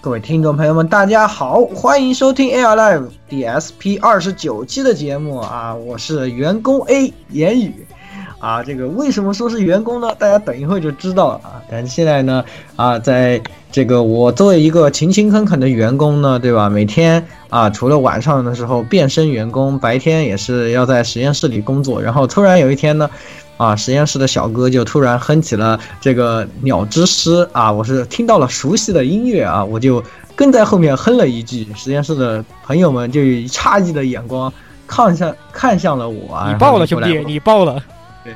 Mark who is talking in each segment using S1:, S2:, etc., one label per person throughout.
S1: 各位听众朋友们，大家好，欢迎收听 Air Live DSP 二十九期的节目啊，我是员工 A 言语。啊，这个为什么说是员工呢？大家等一会儿就知道了啊。但是现在呢，啊，在这个我作为一个勤勤恳恳的员工呢，对吧？每天啊，除了晚上的时候变身员工，白天也是要在实验室里工作。然后突然有一天呢，啊，实验室的小哥就突然哼起了这个鸟之诗啊，我是听到了熟悉的音乐啊，我就跟在后面哼了一句。实验室的朋友们就以诧异的眼光看向看向了我啊。
S2: 你爆了，兄弟，你爆了。
S1: 对，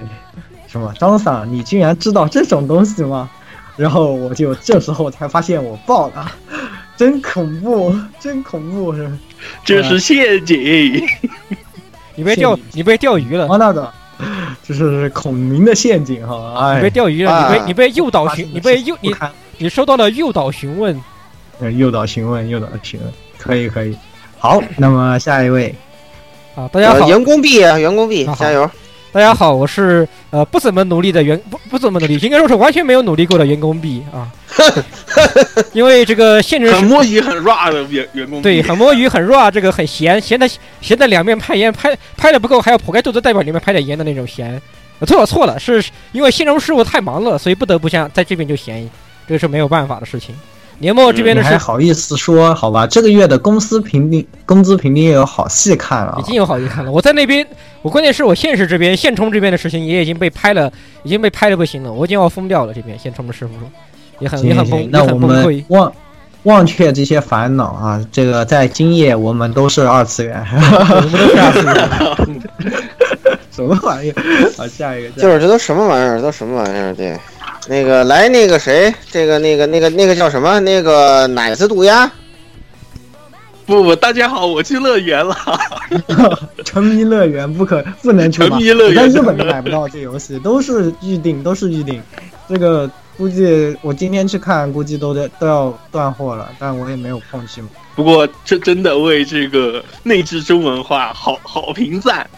S1: 什么张桑，你居然知道这种东西吗？然后我就这时候才发现我爆了，真恐怖，真恐怖是。
S3: 这是陷阱，
S2: 你被钓，你被钓鱼了。
S1: 王大的，这是孔明的陷阱哈！哎，
S2: 你被钓鱼了，你被你被诱导询，你被诱你你收到了诱导询问。
S1: 诱导询问，诱导询问，可以可以。好，那么下一位。
S2: 啊，大家好，
S4: 员工币啊，员工币，加油！
S2: 大家好，我是呃不怎么努力的员不不怎么努力，应该说是完全没有努力过的员工 B 啊。因为这个现实
S3: 很摸鱼很 raw 的员员工
S2: 对，很摸鱼很 raw，这个很闲，闲的闲的两面拍烟，拍拍的不够还要剖开肚子代表里面拍点烟的那种闲。错了错了，是因为新荣师傅太忙了，所以不得不像在这边就闲，这个是没有办法的事情。年末这边的事
S1: 还好意思说好吧？这个月的公司评定工资评定也有好戏看了，
S2: 已经有好戏看了。我在那边，我关键是我现实这边现充这边的事情也已经被拍了，已经被拍的不行了，我已经要疯掉了。这边现充的师傅也很也很崩，
S1: 那我们
S2: 溃。
S1: 忘忘却这些烦恼啊！这个在今夜我们都是二次元，
S2: 我们都是二次元。
S1: 什么玩意儿？好，下一个
S4: 就是这都什么玩意儿？都什么玩意儿？对。那个来，那个谁，这个那个那个那个叫什么？那个奶子毒鸭？
S3: 不不，大家好，我去乐园了。
S1: 沉迷乐园不可不能去
S3: 沉迷乐园，
S1: 在日本都买不到这游戏，都是预定，都是预定。这个估计我今天去看，估计都得都要断货了，但我也没有空去。
S3: 不过这真的为这个内置中文化好好评赞。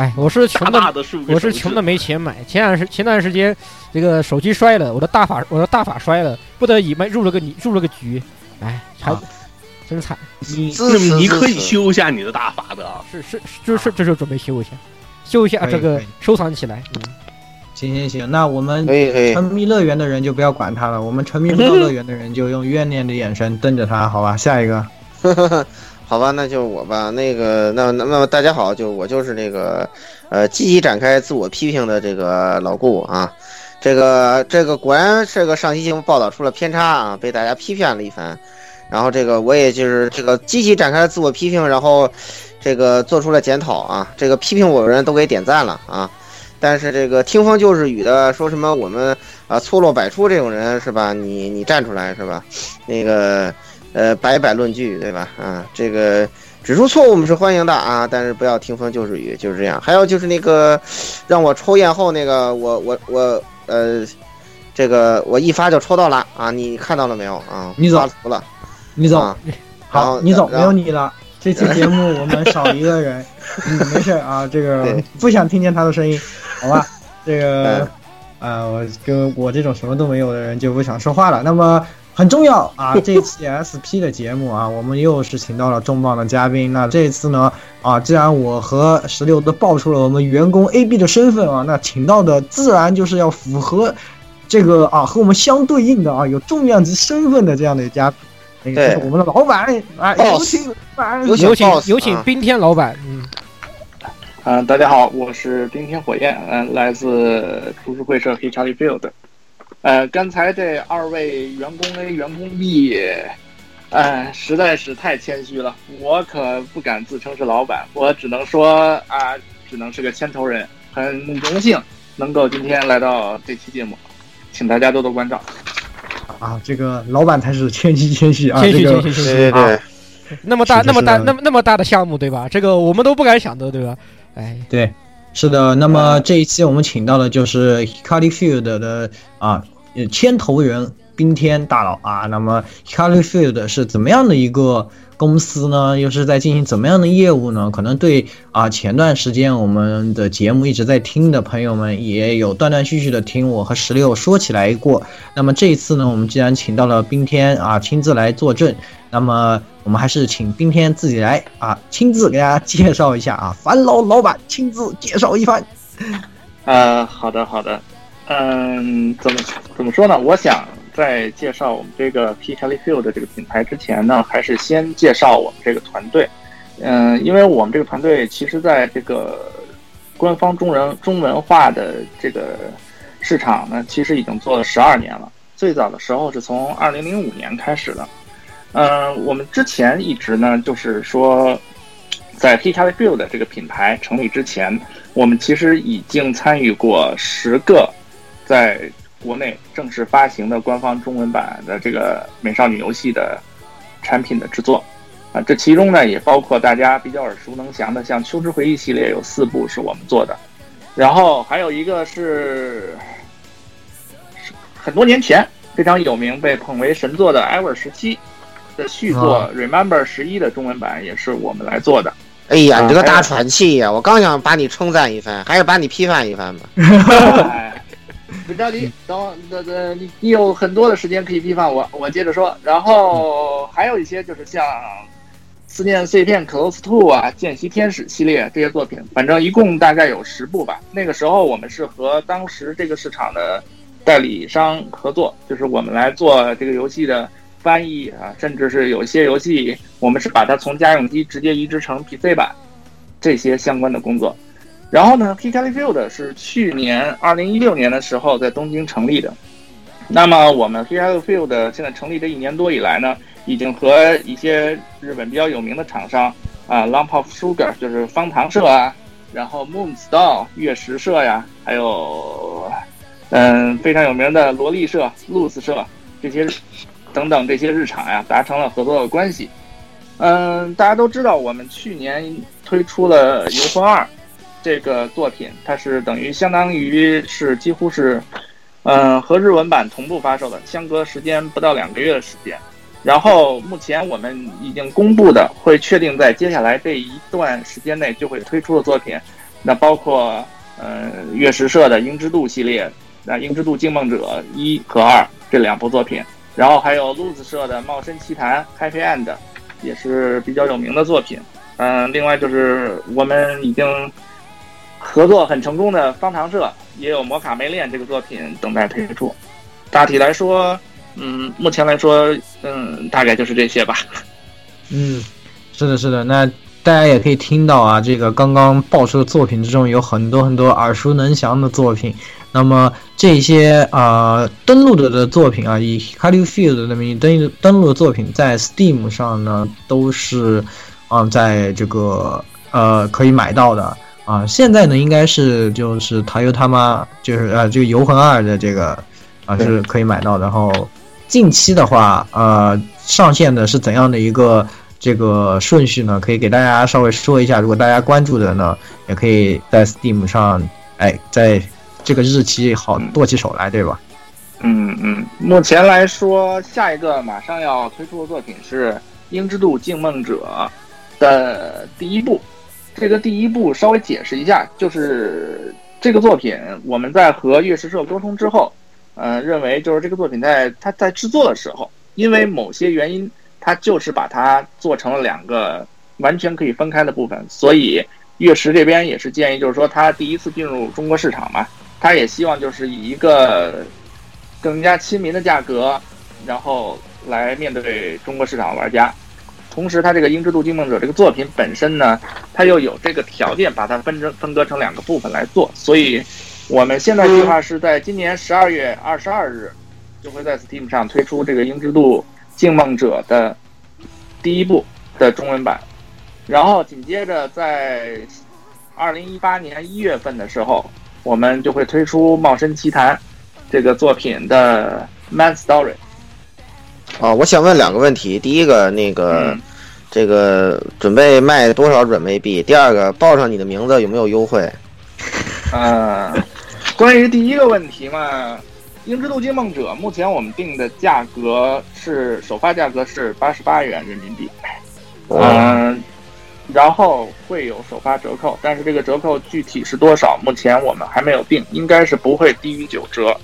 S2: 哎，我是穷
S3: 的，的
S2: 我是穷的没钱买。前两时前段时间，这个手机摔了，我的大法我的大法摔了，不得已卖入了个你入了个局，哎，还、啊、真惨。
S3: 你那么你可以修一下你的大法的，
S2: 是是就是这就准备修一下，修一下这个收藏起来。嗯，
S1: 行行行，那我们
S4: 哎
S1: 沉迷乐园的人就不要管他了，我们沉迷不到乐园的人就用怨念的眼神瞪着他，好吧？下一个。
S4: 好吧，那就我吧。那个，那那么大家好，就我就是那个，呃，积极展开自我批评的这个老顾啊。这个这个果然这个上期节目报道出了偏差啊，被大家批评了一番。然后这个我也就是这个积极展开自我批评，然后这个做出了检讨啊。这个批评我的人都给点赞了啊。但是这个听风就是雨的说什么我们啊错落百出这种人是吧？你你站出来是吧？那个。呃，摆摆论据，对吧？啊，这个指出错误我们是欢迎的啊，但是不要听风就是雨，就是这样。还有就是那个让我抽验后那个，我我我呃，这个我一发就抽到了啊，你看到了没有啊？
S1: 你走
S4: 图了，
S1: 你走，
S4: 啊、
S1: 好，你走，没有你了。这期节目我们少一个人，嗯，没事啊，这个不想听见他的声音，好吧？这个啊，我跟我这种什么都没有的人就不想说话了。那么。很重要啊！这一期 SP 的节目啊，我们又是请到了重磅的嘉宾。那这一次呢，啊，既然我和石榴都爆出了我们员工 AB 的身份啊，那请到的自然就是要符合这个啊和我们相对应的啊有重量级身份的这样的嘉宾。那个就是我们的老板啊，有请有请，
S2: 有请有请冰天老板，嗯。
S5: 嗯，大家好，我是冰天火焰，嗯，来自图书会社 h Charlie Field。呃，刚才这二位员工 A、员工 B，呃，实在是太谦虚了，我可不敢自称是老板，我只能说啊，只能是个牵头人，很荣幸能够今天来到这期节目，请大家多多关照。
S1: 啊，这个老板才是谦虚谦虚啊，
S2: 谦虚谦虚谦虚
S4: 对对对，
S2: 那么大那么大那么那么大的项目对吧？这个我们都不敢想的对吧？哎，
S1: 对，是的。那么这一期我们请到的就是 Hikari Field 的啊牵头人冰天大佬啊。那么 Hikari Field 是怎么样的一个公司呢？又是在进行怎么样的业务呢？可能对啊前段时间我们的节目一直在听的朋友们也有断断续续的听我和石榴说起来过。那么这一次呢，我们既然请到了冰天啊亲自来坐镇，那么我们还是请冰天自己来啊，亲自给大家介绍一下啊，烦劳老板亲自介绍一番。
S5: 呃，好的好的，嗯，怎么怎么说呢？我想在介绍我们这个 P Charlie Field 这个品牌之前呢，还是先介绍我们这个团队。嗯，因为我们这个团队其实在这个官方中文中文化的这个市场呢，其实已经做了十二年了。最早的时候是从二零零五年开始的。嗯，我们之前一直呢，就是说，在 P Charlie Field 这个品牌成立之前，我们其实已经参与过十个在国内正式发行的官方中文版的这个美少女游戏的产品的制作。啊，这其中呢也包括大家比较耳熟能详的，像《秋之回忆》系列有四部是我们做的，然后还有一个是是很多年前非常有名、被捧为神作的《艾尔十七》的续作《Remember 十一》的中文版也是我们来做的。
S4: 哎呀，你这个大喘气呀！我刚想把你称赞一番，还是把你批判一番吧。
S5: 哎，不着急，等我，等等，你你有很多的时间可以批判我，我接着说。然后还有一些就是像《思念碎片 Close to》啊，《见习天使》系列这些作品，反正一共大概有十部吧。那个时候我们是和当时这个市场的代理商合作，就是我们来做这个游戏的翻译啊，甚至是有些游戏我们是把它从家用机直接移植成 PC 版，这些相关的工作。然后呢，Kikali Field 是去年二零一六年的时候在东京成立的。那么我们 Kikali Field 现在成立这一年多以来呢，已经和一些日本比较有名的厂商啊，Lump of Sugar 就是方糖社啊，然后 Moon Store 月食社呀，还有嗯非常有名的萝莉社、Loose 社这些等等这些日厂呀，达成了合作的关系。嗯，大家都知道，我们去年推出了《游魂二》这个作品，它是等于相当于是几乎是，嗯，和日文版同步发售的，相隔时间不到两个月的时间。然后目前我们已经公布的，会确定在接下来这一段时间内就会推出的作品，那包括呃月食社的《鹰之渡》系列，那《鹰之渡惊梦者》一和二这两部作品，然后还有路子社的《茂深奇谭》Happy End，也是比较有名的作品。嗯，另外就是我们已经合作很成功的方糖社，也有《摩卡梅恋》这个作品等待推出。大体来说，嗯，目前来说，嗯，大概就是这些吧。
S1: 嗯，是的，是的。那大家也可以听到啊，这个刚刚爆出的作品之中有很多很多耳熟能详的作品。那么这些啊、登录的的作品啊，以 Hikari Field 的名义登登录的作品，在 Steam 上呢都是啊、在这个呃可以买到的啊、现在呢应该是就是台游他妈就是呃这个游魂二的这个啊、是可以买到，然后近期的话呃上线的是怎样的一个？这个顺序呢，可以给大家稍微说一下。如果大家关注的呢，也可以在 Steam 上，哎，在这个日期好剁起手来，对吧？
S5: 嗯嗯，目前来说，下一个马上要推出的作品是《鹰之渡静梦者》的第一部。这个第一步稍微解释一下，就是这个作品我们在和月食社沟通之后，呃，认为就是这个作品在它在制作的时候，因为某些原因，它就是把它做成了两个完全可以分开的部分，所以月食这边也是建议，就是说它第一次进入中国市场嘛，它也希望就是以一个更加亲民的价格，然后来面对中国市场玩家。同时，它这个《英之度惊梦者》这个作品本身呢，它又有这个条件把它分成分割成两个部分来做，所以我们现在计划是在今年十二月二十二日就会在 Steam 上推出这个《英之度惊梦者》的第一部的中文版，然后紧接着在二零一八年一月份的时候，我们就会推出《茂深奇谭》这个作品的 Man Story。
S4: 啊，我想问两个问题。第一个，那个，这个准备卖多少软妹币？第二个，报上你的名字有没有优惠？
S5: 呃，关于第一个问题嘛，《英之度惊梦者》目前我们定的价格是首发价格是八十八元人民币，嗯，然后会有首发折扣，但是这个折扣具体是多少，目前我们还没有定，应该是不会低于九折。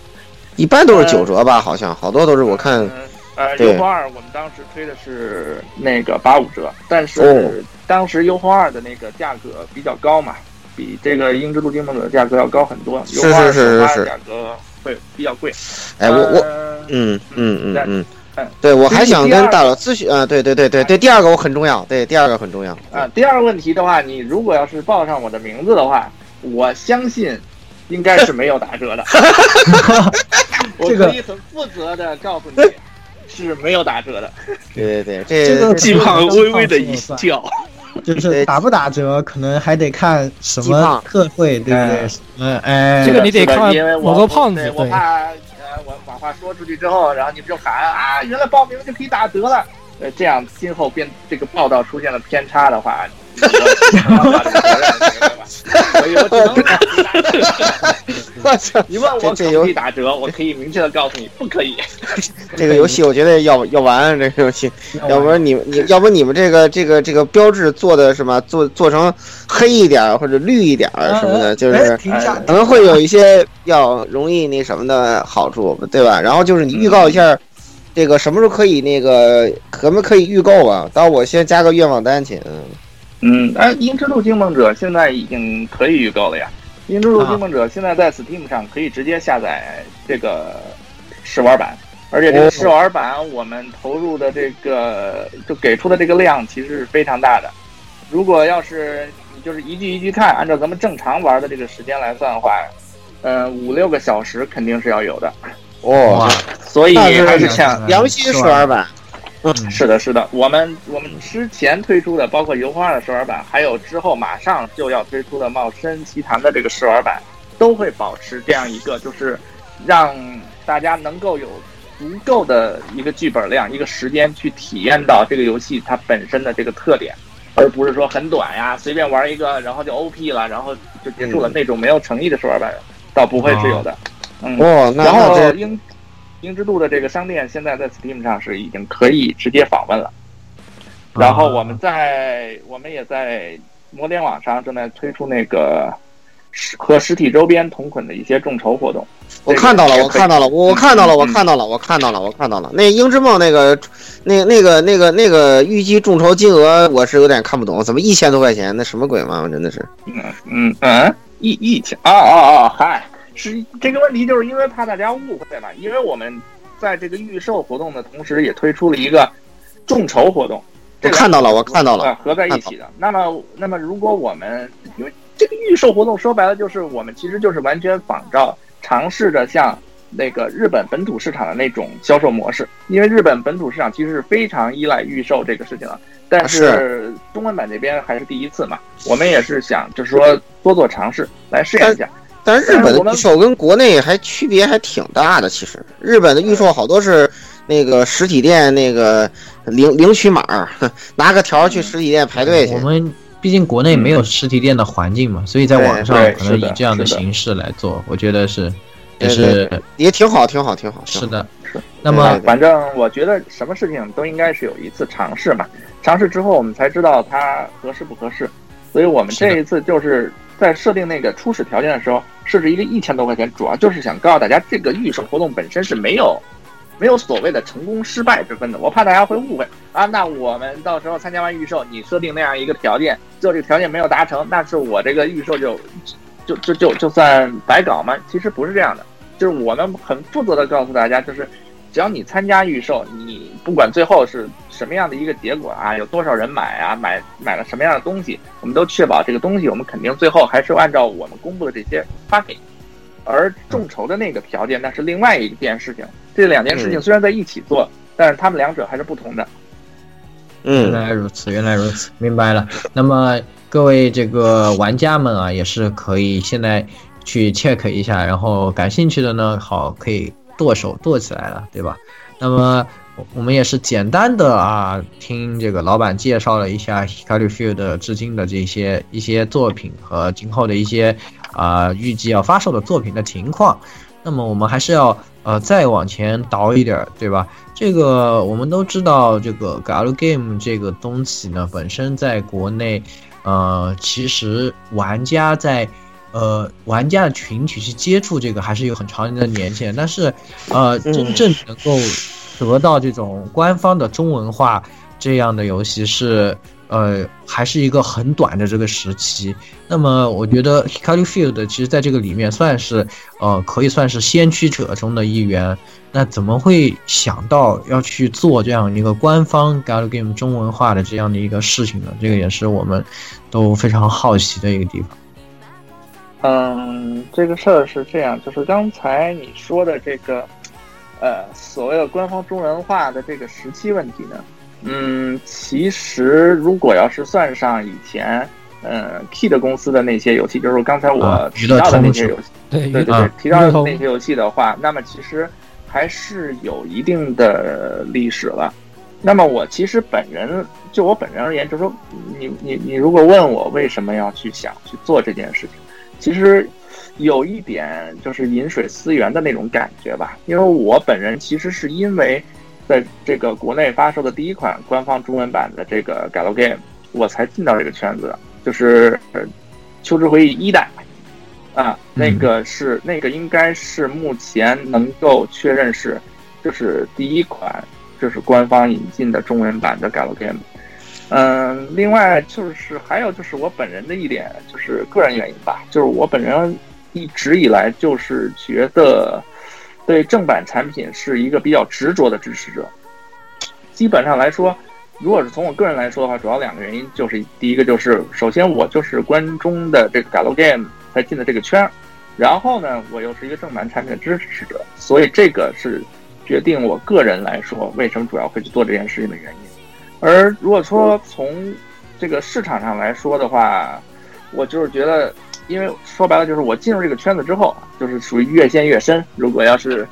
S4: 一般都是九折吧？好像好多都是我看。
S5: 呃，优风二我们当时推的是那个八五折，但是当时优风二的那个价格比较高嘛，比这个英之路金梦者的价格要高很多。
S4: 是是是是。
S5: 价格会比较贵。
S4: 哎，我我嗯嗯嗯嗯嗯，对我还想跟大佬咨询啊，对对对对对，第二个我很重要，对第二个很重要
S5: 啊。第二个问题的话，你如果要是报上我的名字的话，我相信应该是没有打折的。我可以很负责的告诉你。是没有打折的，
S4: 对对对，这
S1: 个
S3: 季胖微微的一笑，
S1: 就是打不打折，可能还得看什么特惠，对不对？嗯，哎，
S2: 这个你得看某个胖子，
S5: 我怕呃，我把话说出去之后，然后你们就喊啊，原来报名就可以打折了，呃，这样今后变这个报道出现了偏差的话。所 以我只能你问我可以打折，我可以明确的告诉你，不可以。
S4: 这个游戏我觉得要要完，这个游戏，要不然你你要不你们这个这个这个标志做的什么做做成黑一点或者绿一点什么的，就是可能会有一些要容易那什么的好处，对吧？然后就是你预告一下，这个什么时候可以那个可不可以预购啊？到我先加个愿望单去，嗯。
S5: 嗯，哎，《鹰之路惊梦者》现在已经可以预购了呀，《鹰之路惊梦者》现在在 Steam 上可以直接下载这个试玩版，而且这个试玩版我们投入的这个就给出的这个量其实是非常大的。如果要是你就是一句一句看，按照咱们正常玩的这个时间来算的话，嗯，五六个小时肯定是要有的。
S4: 哇，
S5: 所以还是抢
S4: 良心试玩版。
S5: 嗯，是的，是的，我们我们之前推出的，包括油画的试玩版，还有之后马上就要推出的茂深奇谭的这个试玩版，都会保持这样一个，就是让大家能够有足够的一个剧本量、一个时间去体验到这个游戏它本身的这个特点，而不是说很短呀，随便玩一个，然后就 OP 了，然后就结束了那种没有诚意的试玩版，倒不会是有的。嗯，
S4: 哦，
S5: 然后应。鹰之路的这个商店现在在 Steam 上是已经可以直接访问了，然后我们在我们也在摩联网上正在推出那个实和实体周边同捆的一些众筹活动。
S4: 我看到了，我看到了，我看到了，我看到了，我看到了，我看到了。那鹰之梦那个那那个那个那个预计众筹金额我是有点看不懂，怎么一千多块钱？那什么鬼嘛？我真的是。
S5: 嗯嗯嗯，一一千啊啊啊！嗨。是这个问题，就是因为怕大家误会嘛。因为我们在这个预售活动的同时，也推出了一个众筹活动。
S4: 我看到了，我看到了，
S5: 合在一起的。那么，那么如果我们因为这个预售活动说白了，就是我们其实就是完全仿照尝试着像那个日本本土市场的那种销售模式。因为日本本土市场其实是非常依赖预售这个事情的，但是中文版这边还是第一次嘛，我们也是想就是说多做尝试来试验一下。
S4: 但是日本的预售跟国内还区别还挺大的，其实日本的预售好多是那个实体店那个领领取码，拿个条去实体店排队去。
S1: 我们毕竟国内没有实体店的环境嘛，所以在网上可能以这样的形式来做，我觉得是也是
S4: 也挺好，挺好，挺好。
S1: 是的，
S5: 是。
S1: 那么
S5: 反正我觉得什么事情都应该是有一次尝试嘛，尝试之后我们才知道它合适不合适，所以我们这一次就是在设定那个初始条件的时候。设置一个一千多块钱，主要就是想告诉大家，这个预售活动本身是没有没有所谓的成功失败之分的。我怕大家会误会啊，那我们到时候参加完预售，你设定那样一个条件，最后这个条件没有达成，那是我这个预售就就就就就算白搞吗？其实不是这样的，就是我们很负责的告诉大家，就是只要你参加预售，你不管最后是什么样的一个结果啊，有多少人买啊，买买了什么样的东西，我们都确保这个东西我们肯定最后还是按照我们公布的这些发给你。而众筹的那个条件那是另外一件事情，这两件事情虽然在一起做，但是他们两者还是不同的。
S4: 嗯，
S1: 原来如此，原来如此，明白了。那么各位这个玩家们啊，也是可以现在去 check 一下，然后感兴趣的呢，好可以剁手剁起来了，对吧？那么我们也是简单的啊，听这个老板介绍了一下 Hikaru Field 至今的这些一些作品和今后的一些啊预计要发售的作品的情况。那么我们还是要呃再往前倒一点儿，对吧？这个我们都知道，这个 Gal Game 这个东西呢，本身在国内，呃，其实玩家在呃玩家的群体去接触这个还是有很长的年限，但是呃真正能够得到这种官方的中文化这样的游戏是。呃，还是一个很短的这个时期。那么，我觉得 Hikaru Field 其实在这个里面算是，呃，可以算是先驱者中的一员。那怎么会想到要去做这样一个官方 Gal Game 中文化的这样的一个事情呢？这个也是我们都非常好奇的一个地方。
S5: 嗯，这个事儿是这样，就是刚才你说的这个，呃，所谓的官方中文化的这个时期问题呢？嗯，其实如果要是算上以前，呃，Key 的公司的那些游戏，就是刚才我提到的那些游戏，
S2: 对
S5: 对对，提到的那些游戏的话，那么其实还是有一定的历史了。那么我其实本人就我本人而言，就是说，你你你如果问我为什么要去想去做这件事情，其实有一点就是饮水思源的那种感觉吧。因为我本人其实是因为。在这个国内发售的第一款官方中文版的这个 Gal Game，我才进到这个圈子的，就是《秋之回忆》一代，啊，那个是那个应该是目前能够确认是，就是第一款就是官方引进的中文版的 Gal Game。嗯，另外就是还有就是我本人的一点就是个人原因吧，就是我本人一直以来就是觉得。对正版产品是一个比较执着的支持者。基本上来说，如果是从我个人来说的话，主要两个原因，就是第一个就是，首先我就是关中的这个 Gal Game 才进的这个圈儿，然后呢，我又是一个正版产品的支持者，所以这个是决定我个人来说为什么主要会去做这件事情的原因。而如果说从这个市场上来说的话，我就是觉得。因为说白了就是我进入这个圈子之后，就是属于越陷越深。如果要是，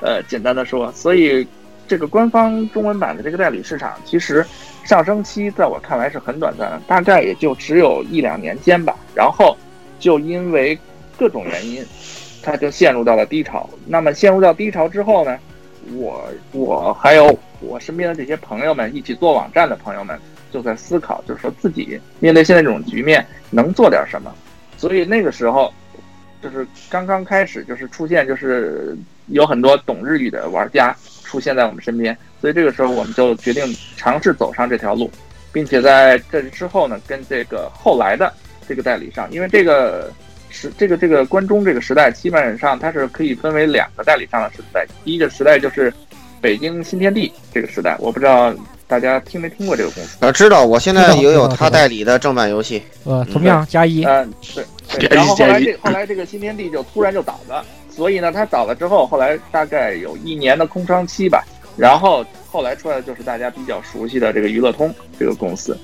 S5: 呃，简单的说，所以这个官方中文版的这个代理市场，其实上升期在我看来是很短暂的，大概也就只有一两年间吧。然后就因为各种原因，它就陷入到了低潮。那么陷入到低潮之后呢，我我还有我身边的这些朋友们，一起做网站的朋友们，就在思考，就是说自己面对现在这种局面，能做点什么。所以那个时候，就是刚刚开始，就是出现，就是有很多懂日语的玩家出现在我们身边。所以这个时候，我们就决定尝试走上这条路，并且在这之后呢，跟这个后来的这个代理商，因为这个时这个这个关中这个时代，基本上它是可以分为两个代理商的时代。第一个时代就是北京新天地这个时代，我不知道。大家听没听过这个公司？
S4: 啊，知道，我现在也有他代理的正版游戏。
S2: 呃，同样加一。
S5: 嗯，对。然后后来这后来这个新天地就突然就倒了，所以呢，它倒了之后，后来大概有一年的空窗期吧。然后后来出来的就是大家比较熟悉的这个娱乐通这个公司。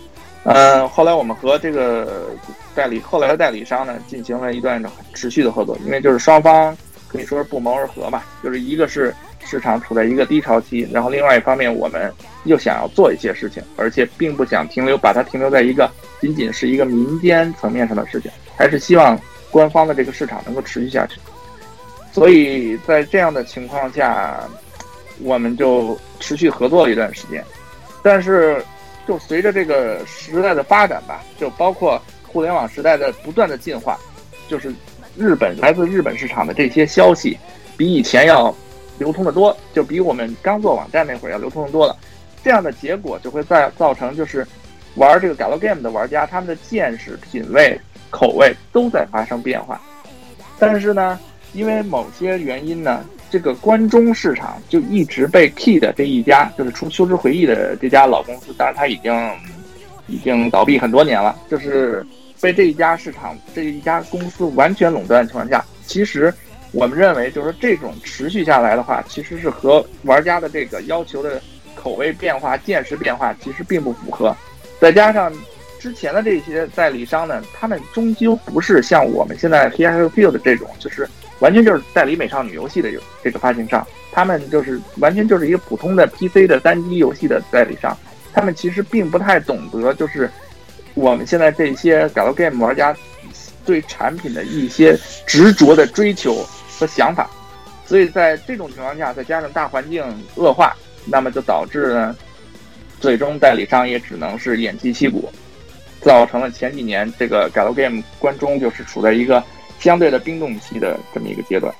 S5: 嗯，后来我们和这个代理后来的代理商呢进行了一段持续的合作，因为就是双方可以说是不谋而合吧，就是一个是。市场处在一个低潮期，然后另外一方面，我们又想要做一些事情，而且并不想停留，把它停留在一个仅仅是一个民间层面上的事情，还是希望官方的这个市场能够持续下去。所以在这样的情况下，我们就持续合作了一段时间。但是，就随着这个时代的发展吧，就包括互联网时代的不断的进化，就是日本来自日本市场的这些消息，比以前要。流通的多，就比我们刚做网站那会儿要流通的多了。这样的结果就会在造成就是玩这个 galgame 的玩家，他们的见识、品味、口味都在发生变化。但是呢，因为某些原因呢，这个关中市场就一直被 Key 的这一家，就是出《秋之回忆》的这家老公司，当然它已经已经倒闭很多年了，就是被这一家市场这一家公司完全垄断的情况下，其实我们认为，就是这种持续下来的话，其实是和玩家的这个要求的口味变化、见识变化其实并不符合，再加上。之前的这些代理商呢，他们终究不是像我们现在 PS Field 这种，就是完全就是代理美少女游戏的这个发行商，他们就是完全就是一个普通的 PC 的单机游戏的代理商，他们其实并不太懂得，就是我们现在这些 Galgame 玩家对产品的一些执着的追求和想法，所以在这种情况下，再加上大环境恶化，那么就导致呢，最终代理商也只能是偃旗息鼓。造成了前几年这个 galgame 关中就是处在一个相对的冰冻期的这么一个阶段。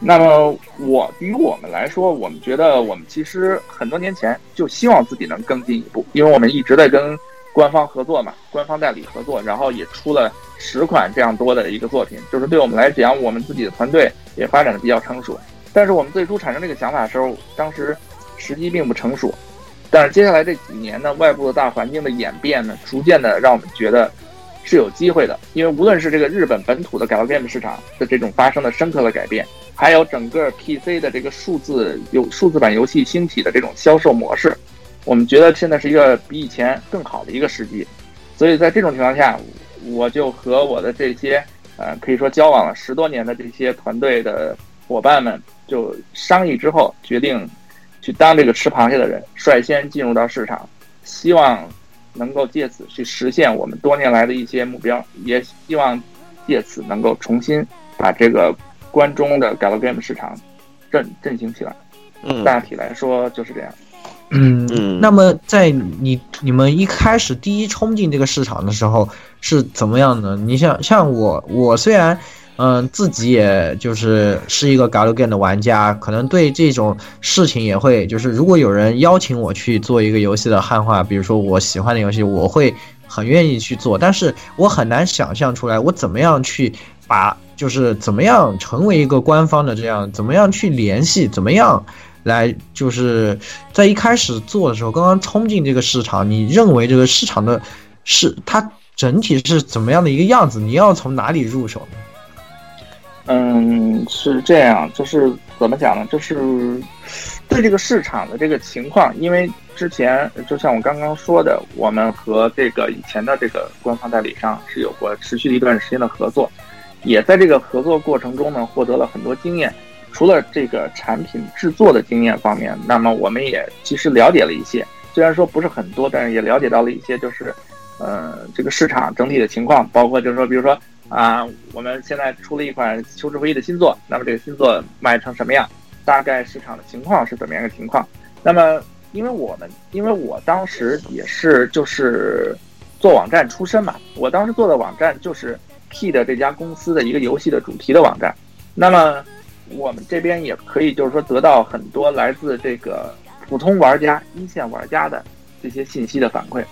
S5: 那么我对于我们来说，我们觉得我们其实很多年前就希望自己能更进一步，因为我们一直在跟官方合作嘛，官方代理合作，然后也出了十款这样多的一个作品，就是对我们来讲，我们自己的团队也发展的比较成熟。但是我们最初产生这个想法的时候，当时时机并不成熟。但是接下来这几年呢，外部的大环境的演变呢，逐渐的让我们觉得是有机会的。因为无论是这个日本本土的 galgame 市场的这种发生的深刻的改变，还有整个 PC 的这个数字有数字版游戏兴起的这种销售模式，我们觉得现在是一个比以前更好的一个时机。所以在这种情况下，我就和我的这些呃可以说交往了十多年的这些团队的伙伴们就商议之后决定。去当这个吃螃蟹的人，率先进入到市场，希望能够借此去实现我们多年来的一些目标，也希望借此能够重新把这个关中的 galgame 市场振振兴起来。
S4: 嗯，
S5: 大体来说就是这样。
S1: 嗯，那么在你你们一开始第一冲进这个市场的时候是怎么样的？你像像我，我虽然。嗯，自己也就是是一个 galgame 的玩家，可能对这种事情也会，就是如果有人邀请我去做一个游戏的汉化，比如说我喜欢的游戏，我会很愿意去做。但是我很难想象出来，我怎么样去把，就是怎么样成为一个官方的这样，怎么样去联系，怎么样来，就是在一开始做的时候，刚刚冲进这个市场，你认为这个市场的是它整体是怎么样的一个样子？你要从哪里入手？
S5: 嗯，是这样，就是怎么讲呢？就是对这个市场的这个情况，因为之前就像我刚刚说的，我们和这个以前的这个官方代理商是有过持续的一段时间的合作，也在这个合作过程中呢获得了很多经验。除了这个产品制作的经验方面，那么我们也其实了解了一些，虽然说不是很多，但是也了解到了一些，就是呃这个市场整体的情况，包括就是说，比如说。啊，我们现在出了一款《求之回忆》的新作，那么这个新作卖成什么样？大概市场的情况是怎么样一个情况？那么，因为我们，因为我当时也是就是做网站出身嘛，我当时做的网站就是 P 的这家公司的一个游戏的主题的网站。那么，我们这边也可以就是说得到很多来自这个普通玩家、一线玩家的这些信息的反馈。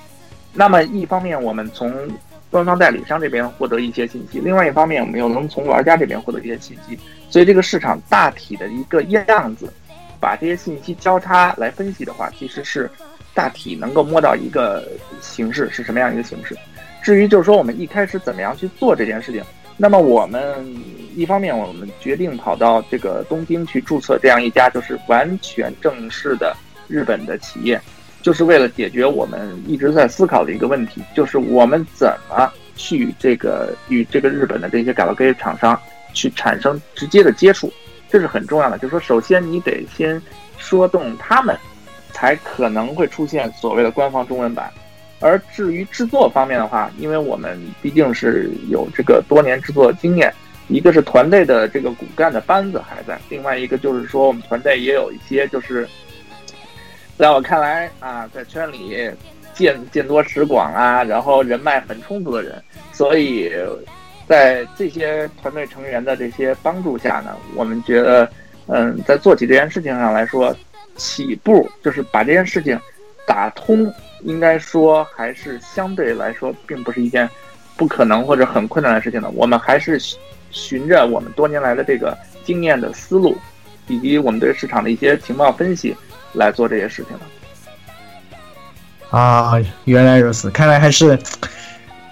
S5: 那么，一方面我们从官方代理商这边获得一些信息，另外一方面我们又能从玩家这边获得一些信息，所以这个市场大体的一个样子，把这些信息交叉来分析的话，其实是大体能够摸到一个形式是什么样一个形式。至于就是说我们一开始怎么样去做这件事情，那么我们一方面我们决定跑到这个东京去注册这样一家就是完全正式的日本的企业。就是为了解决我们一直在思考的一个问题，就是我们怎么去这个与这个日本的这些 galgame 厂商去产生直接的接触，这是很重要的。就是说，首先你得先说动他们，才可能会出现所谓的官方中文版。而至于制作方面的话，因为我们毕竟是有这个多年制作经验，一个是团队的这个骨干的班子还在，另外一个就是说我们团队也有一些就是。在我看来啊，在圈里见见多识广啊，然后人脉很充足的人，所以在这些团队成员的这些帮助下呢，我们觉得嗯，在做起这件事情上来说，起步就是把这件事情打通，应该说还是相对来说并不是一件不可能或者很困难的事情的。我们还是循着我们多年来的这个经验的思路，以及我们对市场的一些情报分析来做这些事情的。
S1: 啊，原来如此，看来还是，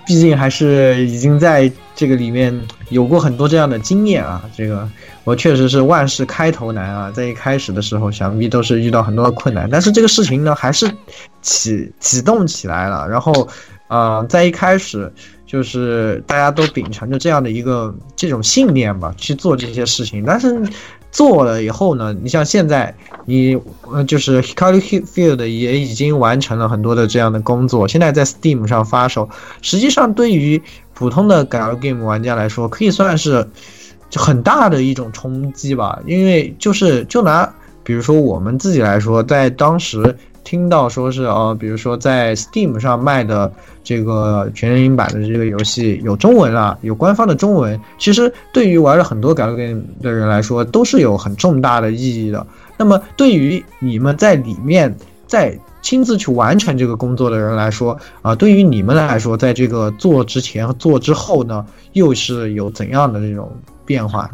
S1: 毕竟还是已经在这个里面有过很多这样的经验啊。这个我确实是万事开头难啊，在一开始的时候，想必都是遇到很多的困难，但是这个事情呢，还是启启动起来了。然后，呃，在一开始就是大家都秉承着这样的一个这种信念吧，去做这些事情，但是。做了以后呢，你像现在，你呃就是 Hikaru Field 也已经完成了很多的这样的工作，现在在 Steam 上发售。实际上，对于普通的 Galgame 玩家来说，可以算是就很大的一种冲击吧。因为就是就拿比如说我们自己来说，在当时。听到说是呃，比如说在 Steam 上卖的这个全人版的这个游戏有中文了，有官方的中文。其实对于玩了很多 Galgame 的人来说，都是有很重大的意义的。那么对于你们在里面在亲自去完成这个工作的人来说啊，对于你们来说，在这个做之前和做之后呢，又是有怎样的这种变化？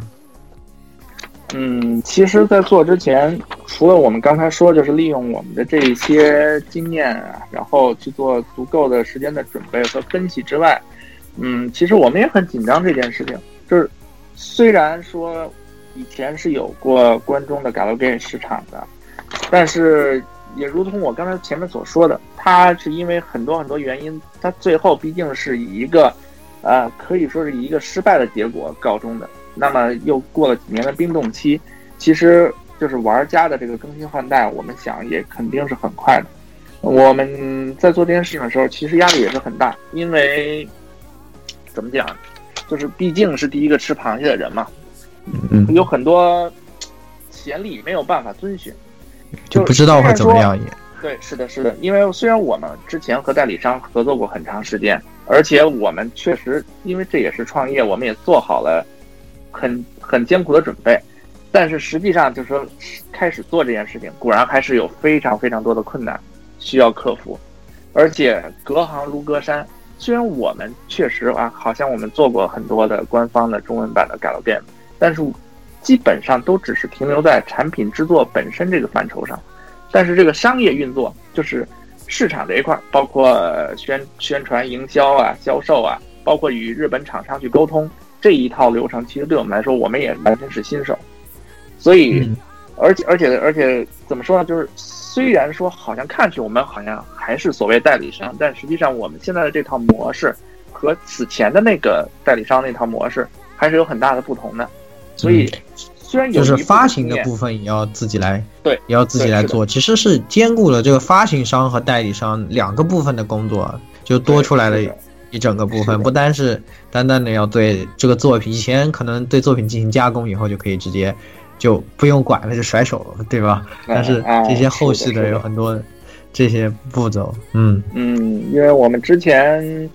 S5: 嗯，其实，在做之前，除了我们刚才说，就是利用我们的这些经验啊，然后去做足够的时间的准备和分析之外，嗯，其实我们也很紧张这件事情。就是虽然说以前是有过关中的 Galgame 市场的，但是也如同我刚才前面所说的，它是因为很多很多原因，它最后毕竟是以一个，呃，可以说是以一个失败的结果告终的。那么又过了几年的冰冻期，其实就是玩家的这个更新换代，我们想也肯定是很快的。我们在做这件事情的时候，其实压力也是很大，因为怎么讲，就是毕竟是第一个吃螃蟹的人嘛，
S1: 嗯，
S5: 有很多潜力没有办法遵循，
S1: 就不知道会怎么样也。
S5: 对，是的，是的，因为虽然我们之前和代理商合作过很长时间，而且我们确实因为这也是创业，我们也做好了。很很艰苦的准备，但是实际上就是说开始做这件事情，果然还是有非常非常多的困难需要克服，而且隔行如隔山。虽然我们确实啊，好像我们做过很多的官方的中文版的 Galgame，但是基本上都只是停留在产品制作本身这个范畴上。但是这个商业运作，就是市场这一块，包括宣宣传、营销啊、销售啊，包括与日本厂商去沟通。这一套流程其实对我们来说，我们也完全是新手，所以，而且而且而且怎么说呢？就是虽然说好像看去我们好像还是所谓代理商，但实际上我们现在的这套模式和此前的那个代理商那套模式还是有很大的不同的。所以，虽然
S1: 就是发行的部分也要自己来，
S5: 对，
S1: 也要自己来做，其实是兼顾了这个发行商和代理商两个部分的工作，就多出来了。一整个部分不单是单单的要对这个作品，以前可能对作品进行加工以后就可以直接就不用管了，就甩手了，对吧？但是这些后续的有很多这些步骤，
S5: 嗯嗯，因为我们之前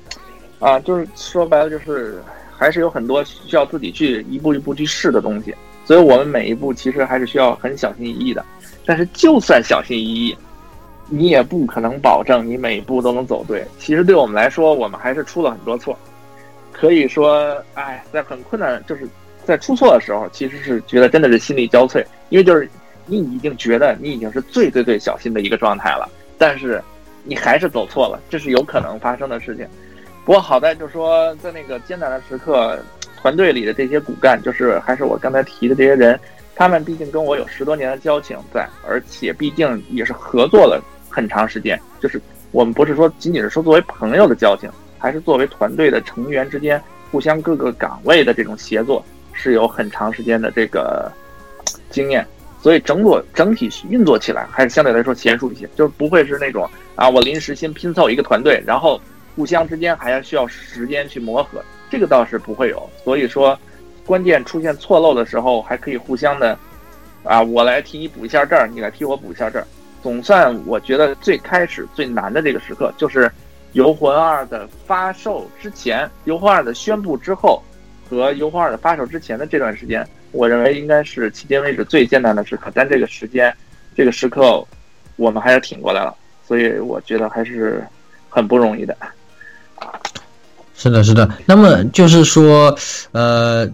S5: 啊，就是说白了就是还是有很多需要自己去一步一步去试的东西，所以我们每一步其实还是需要很小心翼翼的。但是就算小心翼翼。你也不可能保证你每一步都能走对。其实对我们来说，我们还是出了很多错。可以说，哎，在很困难，就是在出错的时候，其实是觉得真的是心力交瘁，因为就是你已经觉得你已经是最最最小心的一个状态了，但是你还是走错了，这是有可能发生的事情。不过好在就是说，在那个艰难的时刻，团队里的这些骨干，就是还是我刚才提的这些人，他们毕竟跟我有十多年的交情在，而且毕竟也是合作了。很长时间，就是我们不是说仅仅是说作为朋友的交情，还是作为团队的成员之间互相各个岗位的这种协作，是有很长时间的这个经验，所以整个整体运作起来还是相对来说娴熟一些，就是不会是那种啊我临时先拼凑一个团队，然后互相之间还要需要时间去磨合，这个倒是不会有。所以说，关键出现错漏的时候，还可以互相的啊，我来替你补一下这儿，你来替我补一下这儿。总算，我觉得最开始最难的这个时刻，就是《游魂二》的发售之前，《游魂二》的宣布之后，和《游魂二》的发售之前的这段时间，我认为应该是迄今为止最艰难的时刻，但这个时间，这个时刻，我们还是挺过来了，所以我觉得还是很不容易的。
S1: 是的，是的。那么就是说，呃，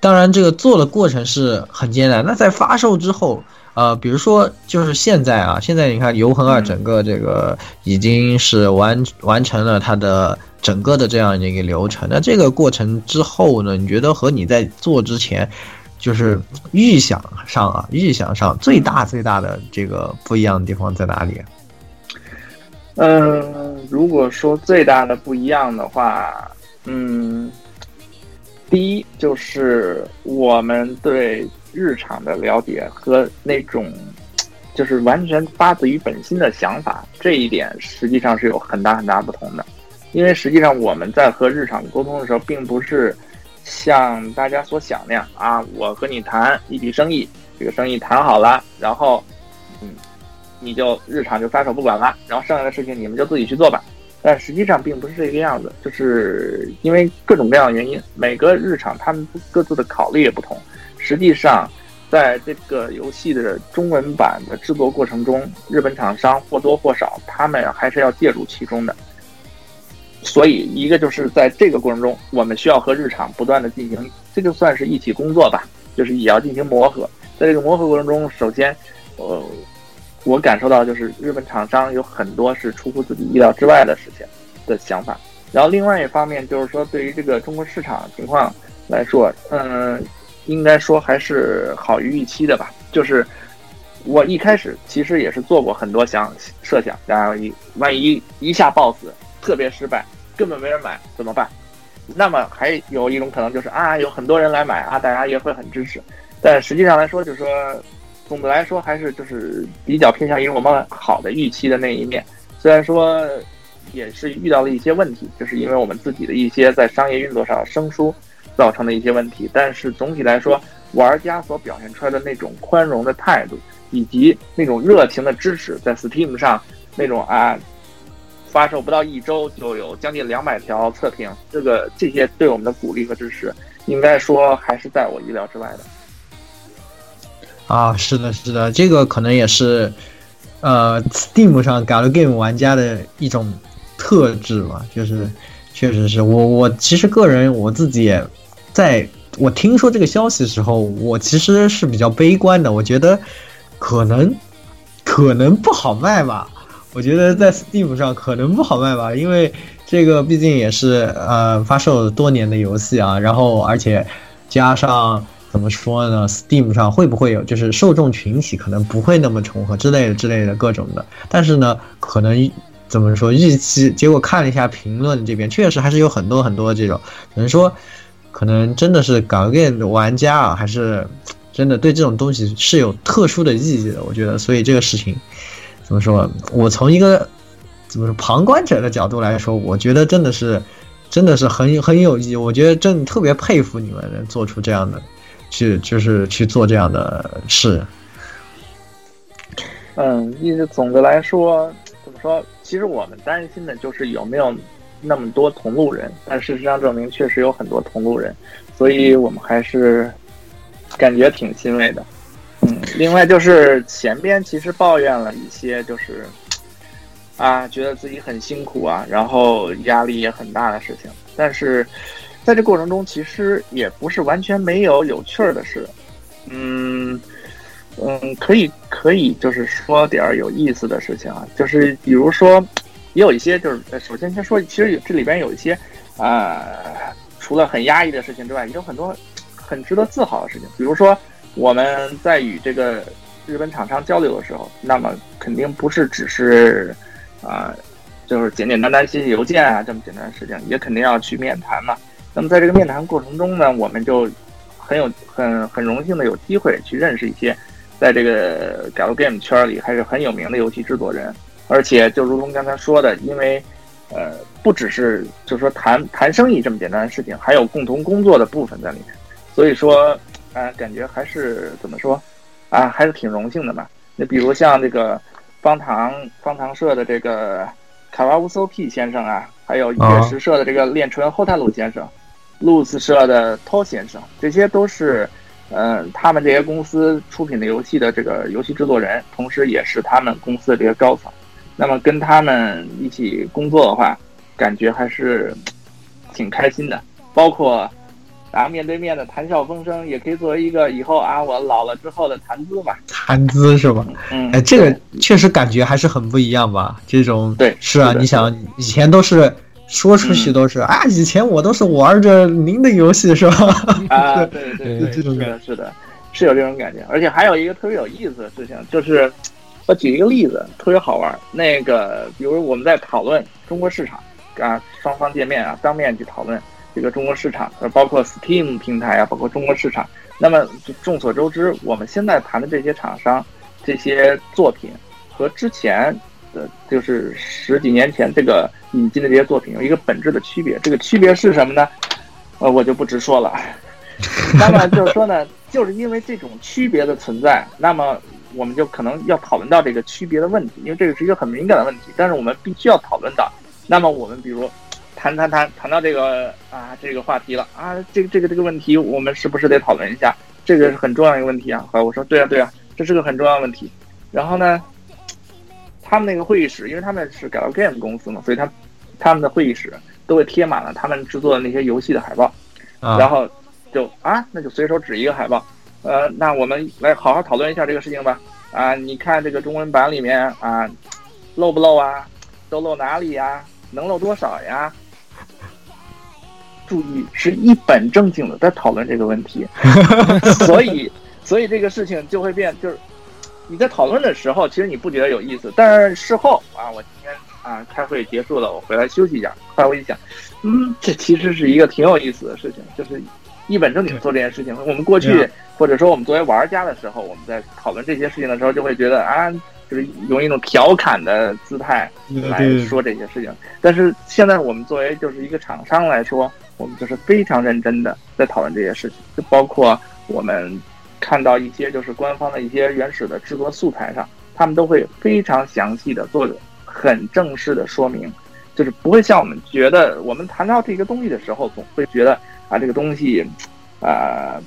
S1: 当然这个做的过程是很艰难。那在发售之后，呃，比如说就是现在啊，现在你看《游魂二》整个这个已经是完完成了它的整个的这样一个流程。那这个过程之后呢，你觉得和你在做之前，就是预想上啊，预想上最大最大的这个不一样的地方在哪里？
S5: 嗯，如果说最大的不一样的话，嗯，第一就是我们对日常的了解和那种就是完全发自于本心的想法，这一点实际上是有很大很大不同的。因为实际上我们在和日常沟通的时候，并不是像大家所想那样啊，我和你谈一笔生意，这个生意谈好了，然后嗯。你就日常就撒手不管了，然后剩下的事情你们就自己去做吧。但实际上并不是这个样子，就是因为各种各样的原因，每个日常他们各自的考虑也不同。实际上，在这个游戏的中文版的制作过程中，日本厂商或多或少他们还是要介入其中的。所以，一个就是在这个过程中，我们需要和日常不断的进行，这就算是一起工作吧，就是也要进行磨合。在这个磨合过程中，首先，呃。我感受到就是日本厂商有很多是出乎自己意料之外的事情的想法，然后另外一方面就是说对于这个中国市场情况来说，嗯，应该说还是好于预期的吧。就是我一开始其实也是做过很多想设想，然后一万一一下爆死，特别失败，根本没人买怎么办？那么还有一种可能就是啊，有很多人来买啊，大家也会很支持。但实际上来说，就是说。总的来说，还是就是比较偏向于我们好的预期的那一面。虽然说也是遇到了一些问题，就是因为我们自己的一些在商业运作上生疏造成的一些问题。但是总体来说，玩家所表现出来的那种宽容的态度，以及那种热情的支持，在 Steam 上那种啊，发售不到一周就有将近两百条测评，这个这些对我们的鼓励和支持，应该说还是在我意料之外的。
S1: 啊，是的，是的，这个可能也是，呃，Steam 上 Galgame 玩家的一种特质吧，就是，确实是我，我其实个人我自己也，在我听说这个消息的时候，我其实是比较悲观的，我觉得可能可能不好卖吧，我觉得在 Steam 上可能不好卖吧，因为这个毕竟也是呃发售多年的游戏啊，然后而且加上。怎么说呢？Steam 上会不会有，就是受众群体可能不会那么重合之类的之类的各种的。但是呢，可能怎么说预期？结果看了一下评论这边，确实还是有很多很多这种，可能说，可能真的是搞 game 的玩家啊，还是 真的对这种东西是有特殊的意义的。我觉得，所以这个事情怎么说？我从一个怎么说旁观者的角度来说，我觉得真的是真的是很很有意义。我觉得真特别佩服你们能做出这样的。去就是去做这样的事。
S5: 嗯，意思总的来说，怎么说？其实我们担心的就是有没有那么多同路人，但事实上证明确实有很多同路人，所以我们还是感觉挺欣慰的。嗯，另外就是前边其实抱怨了一些，就是啊，觉得自己很辛苦啊，然后压力也很大的事情，但是。在这过程中，其实也不是完全没有有趣儿的事，嗯嗯，可以可以，就是说点儿有意思的事情啊，就是比如说，也有一些就是，首先先说，其实这里边有一些啊，除了很压抑的事情之外，也有很多很值得自豪的事情。比如说，我们在与这个日本厂商交流的时候，那么肯定不是只是啊，就是简简单单写写邮件啊这么简单的事情，也肯定要去面谈嘛。那么在这个面谈过程中呢，我们就很有很很荣幸的有机会去认识一些在这个 Galgame 圈里还是很有名的游戏制作人，而且就如同刚才说的，因为呃不只是就是说谈谈生意这么简单的事情，还有共同工作的部分在里面，所以说啊感觉还是怎么说啊还是挺荣幸的嘛。那比如像这个方糖方糖社的这个卡瓦乌索 P 先生啊，还有月食社的这个炼纯后太鲁先生。露丝社的涛先生，这些都是嗯、他们这些公司出品的游戏的这个游戏制作人，同时也是他们公司的这些高层。那么跟他们一起工作的话，感觉还是挺开心的。包括啊，面对面的谈笑风生，也可以作为一个以后啊，我老了之后的谈资嘛。
S1: 谈资是吧？
S5: 嗯，
S1: 哎，这个确实感觉还是很不一样吧？这种
S5: 对
S1: 是啊，
S5: 是
S1: 你想以前都是说出去都是、啊，以前我都是玩着您的游戏是吧？
S5: 啊，对对对，
S1: 这种
S5: 是的，是的，是有这种感觉。而且还有一个特别有意思的事情，就是我举一个例子，特别好玩。那个，比如我们在讨论中国市场啊，双方见面啊，当面去讨论这个中国市场，呃，包括 Steam 平台啊，包括中国市场。那么众所周知，我们现在谈的这些厂商、这些作品和之前的，就是十几年前这个引进的这些作品有一个本质的区别。这个区别是什么呢？呃，我就不直说了。那么就是说呢，就是因为这种区别的存在，那么我们就可能要讨论到这个区别的问题，因为这个是一个很敏感的问题，但是我们必须要讨论到。那么我们比如谈谈谈谈到这个啊这个话题了啊，这个这个这个问题，我们是不是得讨论一下？这个是很重要一个问题啊。好，我说对啊对啊，这是个很重要的问题。然后呢，他们那个会议室，因为他们是 Gal Game 公司嘛，所以他他们的会议室都会贴满了他们制作的那些游戏的海报。
S1: 啊
S5: 然后就啊，那就随手指一个海报，呃，那我们来好好讨论一下这个事情吧。啊，你看这个中文版里面啊，漏不漏啊？都漏哪里呀？能漏多少呀？注意，是一本正经的在讨论这个问题，所以，所以这个事情就会变，就是你在讨论的时候，其实你不觉得有意思，但是事后啊，我今天啊开会结束了，我回来休息一下，后来我一想，嗯，这其实是一个挺有意思的事情，就是一本正经做这件事情。我们过去或者说我们作为玩家的时候，我们在讨论这些事情的时候，就会觉得啊，就是用一种调侃的姿态来说这些事情。但是现在我们作为就是一个厂商来说，我们就是非常认真的在讨论这些事情，就包括我们看到一些就是官方的一些原始的制作素材上，他们都会非常详细的做很正式的说明，就是不会像我们觉得我们谈到这个东西的时候，总会觉得啊这个东西，啊、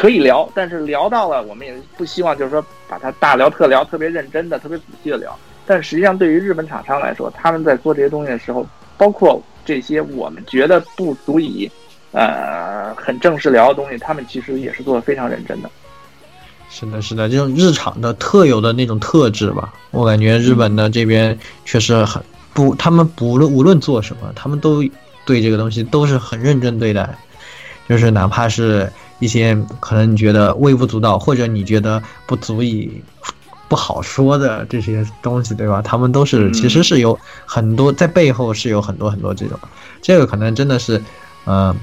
S5: 可以聊，但是聊到了，我们也不希望就是说把它大聊特聊，特别认真的、特别仔细的聊。但实际上，对于日本厂商来说，他们在做这些东西的时候，包括这些我们觉得不足以呃很正式聊的东西，他们其实也是做的非常认真的。
S1: 是的，是的，这种日常的特有的那种特质吧，我感觉日本的这边确实很不，他们不论无论做什么，他们都对这个东西都是很认真对待，就是哪怕是一些可能你觉得微不足道，或者你觉得不足以不好说的这些东西，对吧？他们都是其实是有很多在背后是有很多很多这种，这个可能真的是，呃。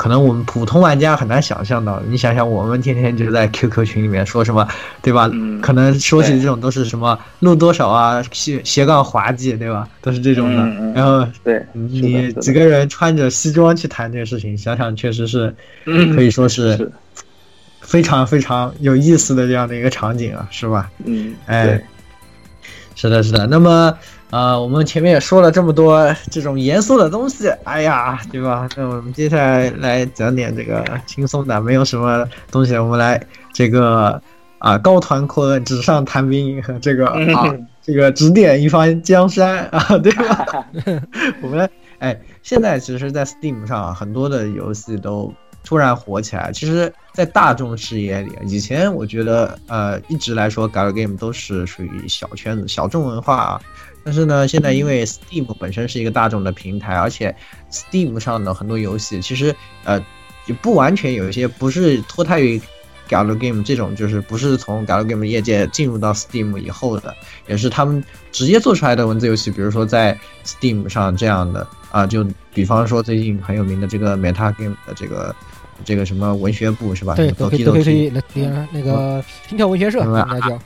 S1: 可能我们普通玩家很难想象到，你想想，我们天天就在 QQ 群里面说什么，对吧？
S5: 嗯
S1: 可能说起这种都是什么录多少啊，斜斜杠滑稽，对吧？都是这种的。
S5: 嗯嗯
S1: 然后
S5: 对，
S1: 你几个人穿着西装去谈这个事情，想想确实是
S5: 嗯
S1: 可以说是
S5: 是
S1: 非常非常有意思的这样的一个场景啊，是吧？
S5: 嗯，
S1: 哎，是的，是的。那么，呃，我们前面也说了这么多这种严肃的东西，哎呀，对吧？那我们接下来来讲点这个轻松的，没有什么东西，我们来这个啊高谈阔论，纸上谈兵和这个啊
S5: 嗯
S1: 这个指点一番江山啊，对吧？我们哎，现在其实，在 Steam 上啊很多的游戏都突然火起来。其实，在大众视野里，以前我觉得呃，一直来说 Gal Game 都是属于小圈子、小众文化啊。但是呢，现在因为 Steam 本身是一个大众的平台，而且 Steam 上的很多游戏，其实呃，也不完全有一些不是脱胎于 Gal Game 这种，就是不是从 Gal Game 业界进入到 Steam 以后的，也是他们直接做出来的文字游戏，比如说在 Steam 上这样的啊，就比方说最近很有名的这个 Meta Game 的这个这个什么文学部是吧？
S2: 对，都可以都可以那那个心跳文学社应该叫。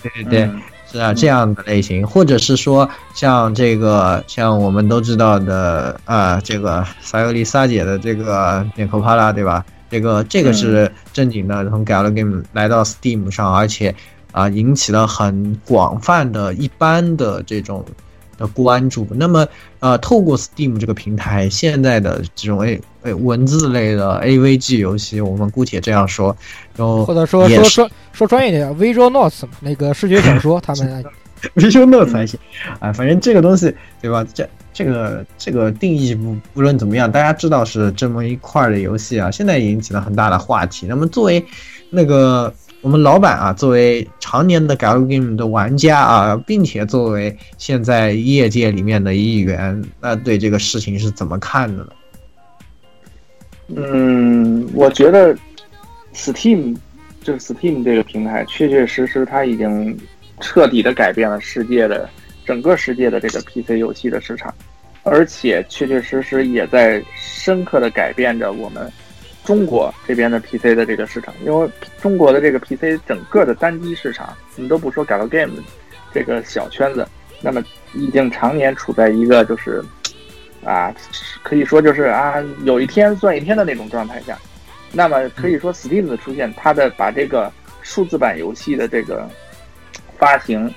S1: 对对对，
S5: 嗯
S1: 是啊，这样的类型，或者是说像这个，像我们都知道的啊，这个萨尤丽萨姐的这个面口帕拉，对吧？这个这个是正经的，从 Galgame 来到 Steam 上，而且啊引起了很广泛的一般的这种的关注。那么，呃，透过 Steam 这个平台，现在的这种 A 呃文字类的 AVG 游戏，我们姑且这样说，然后
S2: 或者说说说说专业点，Visual Notes 嘛那个视觉小说，他们
S1: Visual Notes 还行啊，反正这个东西对吧？这这个这个定义不不论怎么样，大家知道是这么一块儿的游戏啊，现在引起了很大的话题。那么作为那个我们老板啊，作为常年的 Galgame 的玩家啊，并且作为现在业界里面的一员，那对这个事情是怎么看的呢？
S5: 嗯，我觉得 Steam 就是 Steam 这个平台，确确实实它已经彻底的改变了世界的整个世界的这个 PC 游戏的市场，而且确确实实也在深刻的改变着我们中国这边的 PC 的这个市场。因为中国的这个 PC 整个的单机市场，你都不说 Galgame 这个小圈子，那么已经常年处在一个就是啊，可以说就是啊，有一天算一天的那种状态下。那么可以说，Steam 的出现，它的把这个数字版游戏的这个发行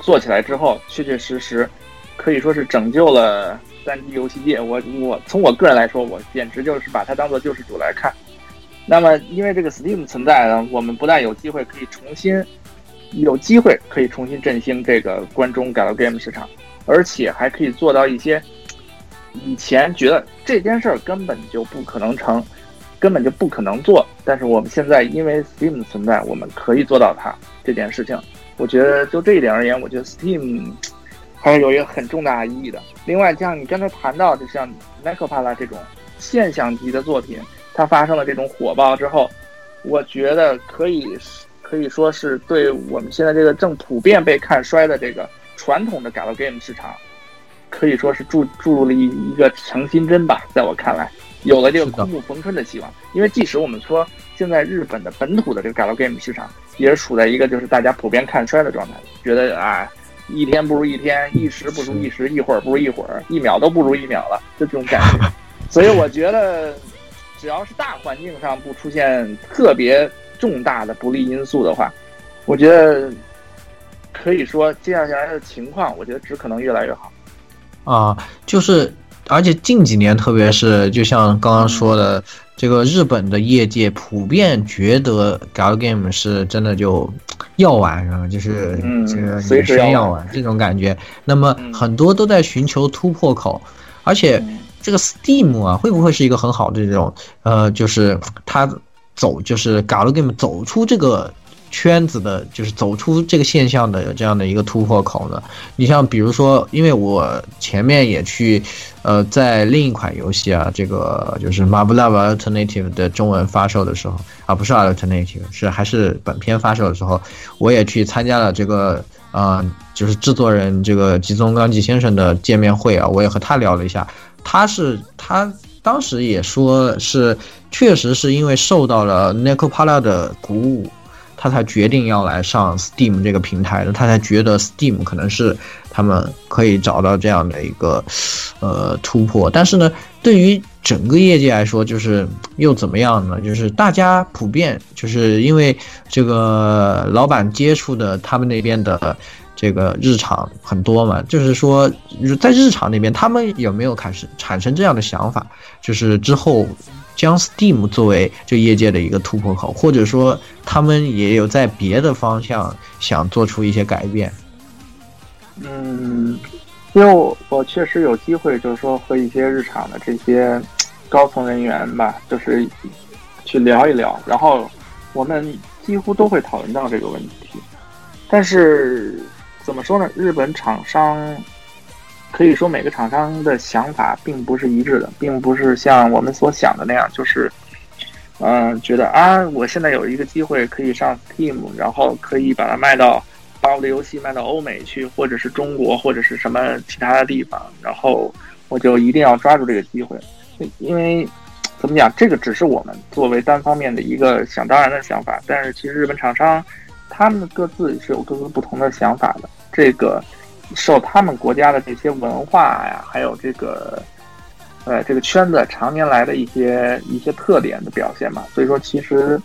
S5: 做起来之后，确确实实可以说是拯救了三 D 游戏界。我我从我个人来说，我简直就是把它当做救世主来看。那么因为这个 Steam 存在呢，我们不但有机会可以重新有机会可以重新振兴这个关中 Galgame 市场，而且还可以做到一些以前觉得这件事儿根本就不可能成。根本就不可能做，但是我们现在因为 Steam 存在，我们可以做到它这件事情。我觉得就这一点而言，我觉得 Steam 还是有一个很重大意义的。另外，像你刚才谈到，就像 n e c o p a l a 这种现象级的作品，它发生了这种火爆之后，我觉得可以可以说是对我们现在这个正普遍被看衰的这个传统的 Galgame 市场，可以说是注注入了一一个强心针吧。在我看来。有了这个枯木逢春的希望，因为即使我们说现在日本的本土的这个 galgame 市场也是处在一个就是大家普遍看衰的状态，觉得啊一天不如一天，一时不如一时，一会儿不如一会儿，一秒都不如一秒了，就这种感觉。所以我觉得，只要是大环境上不出现特别重大的不利因素的话，我觉得可以说接下来的情况，我觉得只可能越来越好。
S1: 啊，就是。而且近几年，特别是就像刚刚说的，这个日本的业界普遍觉得 Galgame 是真的就要玩啊，就是这个女生要玩这种感觉。那么很多都在寻求突破口，而且这个 Steam 啊，会不会是一个很好的这种呃，就是它走就是 Galgame 走出这个。圈子的，就是走出这个现象的这样的一个突破口呢？你像比如说，因为我前面也去，呃，在另一款游戏啊，这个就是 Marvel Alternative 的中文发售的时候啊，不是 Alternative，是还是本片发售的时候，我也去参加了这个，呃，就是制作人这个吉宗刚纪先生的见面会啊，我也和他聊了一下，他是他当时也说是，确实是因为受到了 Necopala 的鼓舞。他才决定要来上 Steam 这个平台的，他才觉得 Steam 可能是他们可以找到这样的一个呃突破。但是呢，对于整个业界来说，就是又怎么样呢？就是大家普遍就是因为这个老板接触的他们那边的这个日常很多嘛，就是说在日常那边，他们有没有开始产生这样的想法？就是之后。将 Steam 作为这业界的一个突破口，或者说他们也有在别的方向想做出一些改变。
S5: 嗯，因为我我确实有机会，就是说和一些日常的这些高层人员吧，就是去聊一聊，然后我们几乎都会讨论到这个问题。但是怎么说呢？日本厂商。可以说每个厂商的想法并不是一致的，并不是像我们所想的那样，就是，嗯，觉得啊，我现在有一个机会可以上 Steam，然后可以把它卖到，把我的游戏卖到欧美去，或者是中国，或者是什么其他的地方，然后我就一定要抓住这个机会，因为怎么讲，这个只是我们作为单方面的一个想当然的想法，但是其实日本厂商他们各自是有各自不同的想法的，这个。受他们国家的这些文化呀，还有这个，呃，这个圈子常年来的一些一些特点的表现嘛，所以说其实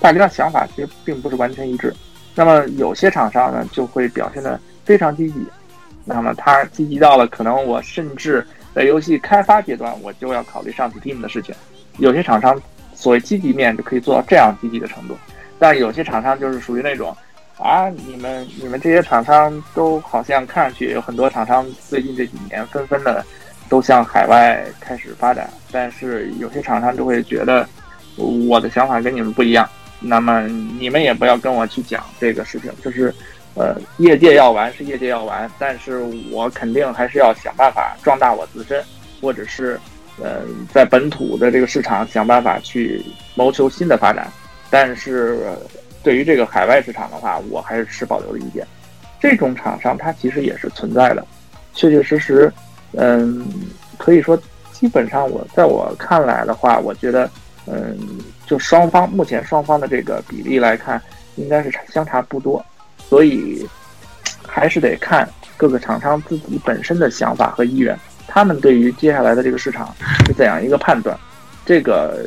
S5: 大家的想法其实并不是完全一致。那么有些厂商呢，就会表现的非常积极，那么它积极到了可能我甚至在游戏开发阶段我就要考虑上 Steam 的事情。有些厂商所谓积极面就可以做到这样积极的程度，但有些厂商就是属于那种啊，你们你们这些厂商都好像看上去有很多厂商最近这几年纷纷的都向海外开始发展，但是有些厂商就会觉得我的想法跟你们不一样，那么你们也不要跟我去讲这个事情，就是呃，业界要玩是业界要玩，但是我肯定还是要想办法壮大我自身，或者是。呃，在本土的这个市场想办法去谋求新的发展，但是对于这个海外市场的话，我还是持保留的意见。这种厂商它其实也是存在的，确确实实，嗯，可以说基本上我在我看来的话，我觉得，嗯，就双方目前双方的这个比例来看，应该是相差不多，所以还是得看各个厂商自己本身的想法和意愿。他们对于接下来的这个市场是怎样一个判断？这个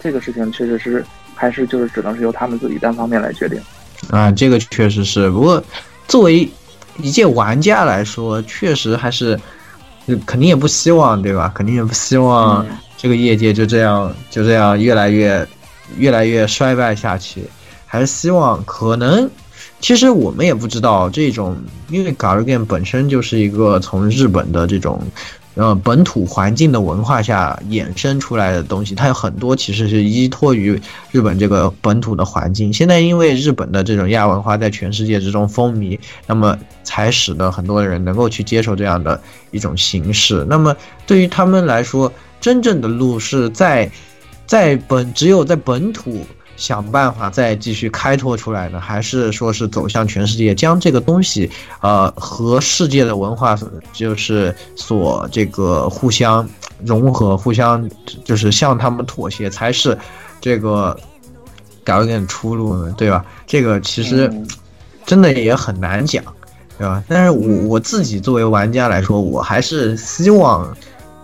S5: 这个事情确实是还是就是只能是由他们自己单方面来决定。
S1: 啊，这个确实是。不过作为一届玩家来说，确实还是肯定也不希望，对吧？肯定也不希望这个业界就这样就这样越来越越来越衰败下去。还是希望可能。其实我们也不知道这种，因为 g a r g a m 本身就是一个从日本的这种，呃，本土环境的文化下衍生出来的东西，它有很多其实是依托于日本这个本土的环境。现在因为日本的这种亚文化在全世界之中风靡，那么才使得很多人能够去接受这样的一种形式。那么对于他们来说，真正的路是在在本只有在本土。想办法再继续开拓出来呢，还是说是走向全世界，将这个东西，呃，和世界的文化就是所这个互相融合，互相就是向他们妥协，才是这个搞一点出路呢，对吧？这个其实真的也很难讲，对吧？但是我我自己作为玩家来说，我还是希望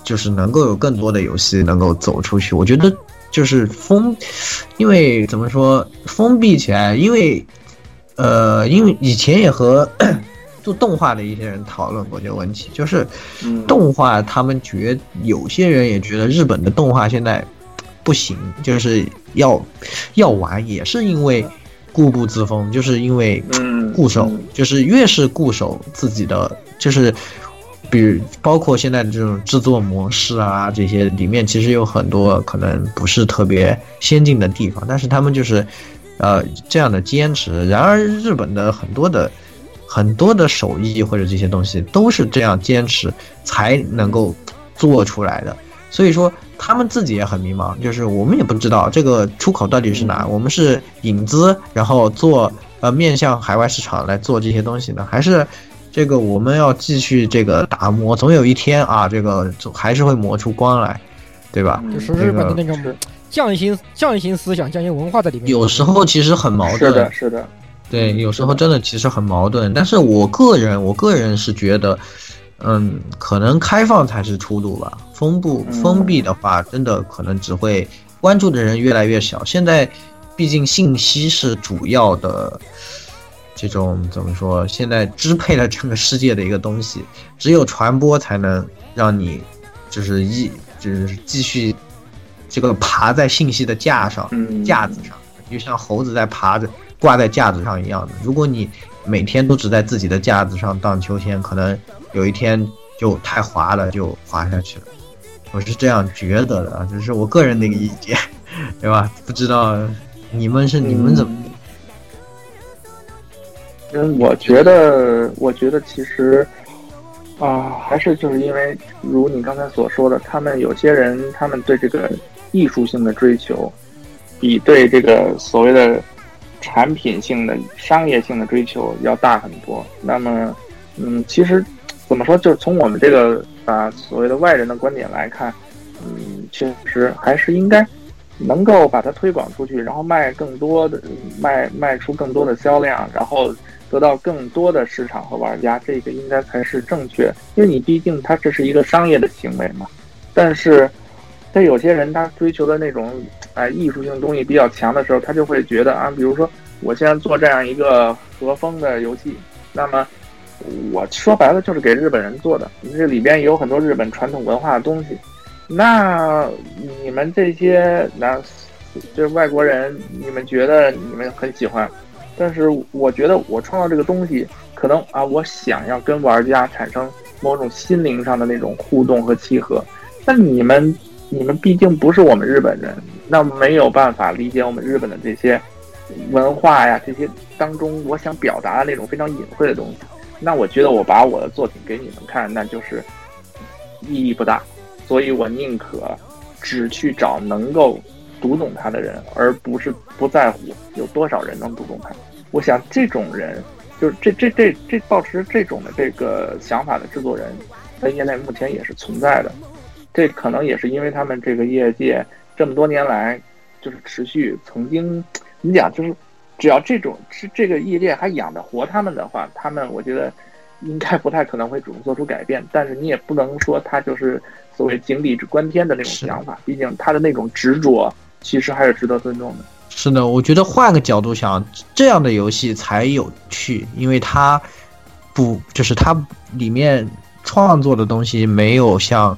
S1: 就是能够有更多的游戏能够走出去，我觉得。就是封，因为怎么说封闭起来？因为，呃，因为以前也和 做动画的一些人讨论过这个问题，就是动画他们觉有些人也觉得日本的动画现在不行，就是要要玩，也是因为固步自封，就是因为固守，就是越是固守自己的，就是。比如包括现在的这种制作模式啊，这些里面其实有很多可能不是特别先进的地方，但是他们就是，呃，这样的坚持。然而，日本的很多的很多的手艺或者这些东西都是这样坚持才能够做出来的。所以说，他们自己也很迷茫，就是我们也不知道这个出口到底是哪，我们是引资，然后做呃面向海外市场来做这些东西呢，还是？这个我们要继续这个打磨，总有一天啊，这个总还是会磨出光来，对吧？
S2: 就是日本的那种匠心、匠心思想、匠心文化在里面。
S1: 有时候其实很矛盾，
S5: 是的，是的，
S1: 对，有时候真的其实很矛盾。但是我个人，我个人是觉得，嗯，可能开放才是出路吧。封不封闭的话，真的可能只会关注的人越来越小。现在，毕竟信息是主要的。这种怎么说？现在支配了整个世界的一个东西，只有传播才能让你，就是一就是继续这个爬在信息的架上，架子上，就像猴子在爬着挂在架子上一样的。如果你每天都只在自己的架子上荡秋千，可能有一天就太滑了，就滑下去了。我是这样觉得的啊，这是我个人的一个意见，对吧？不知道你们是你们怎么？
S5: 嗯，我觉得，我觉得其实，啊，还是就是因为，如你刚才所说的，他们有些人，他们对这个艺术性的追求，比对这个所谓的产品性的、商业性的追求要大很多。那么，嗯，其实怎么说，就是从我们这个啊所谓的外人的观点来看，嗯，确实还是应该能够把它推广出去，然后卖更多的，卖卖出更多的销量，然后。得到更多的市场和玩家，这个应该才是正确，因为你毕竟它这是一个商业的行为嘛。但是，在有些人他追求的那种哎艺术性东西比较强的时候，他就会觉得啊，比如说我现在做这样一个和风的游戏，那么我说白了就是给日本人做的，这里边也有很多日本传统文化的东西。那你们这些那就是外国人，你们觉得你们很喜欢，但是我觉得我创造这个东西，可能啊，我想要跟玩家产生某种心灵上的那种互动和契合。那你们，你们毕竟不是我们日本人，那没有办法理解我们日本的这些文化呀，这些当中我想表达的那种非常隐晦的东西。那我觉得我把我的作品给你们看，那就是意义不大。所以我宁可只去找能够读懂他的人，而不是不在乎有多少人能读懂他。我想这种人，就是这这这这保持这种的这个想法的制作人，在业内目前也是存在的。这可能也是因为他们这个业界这么多年来，就是持续曾经怎么讲，就是只要这种是这个业界还养得活他们的话，他们我觉得应该不太可能会主动做出改变。但是你也不能说他就是所谓井底之观天的那种想法，毕竟他的那种执着其实还是值得尊重的。
S1: 是的，我觉得换个角度想，这样的游戏才有趣，因为它不就是它里面创作的东西没有像。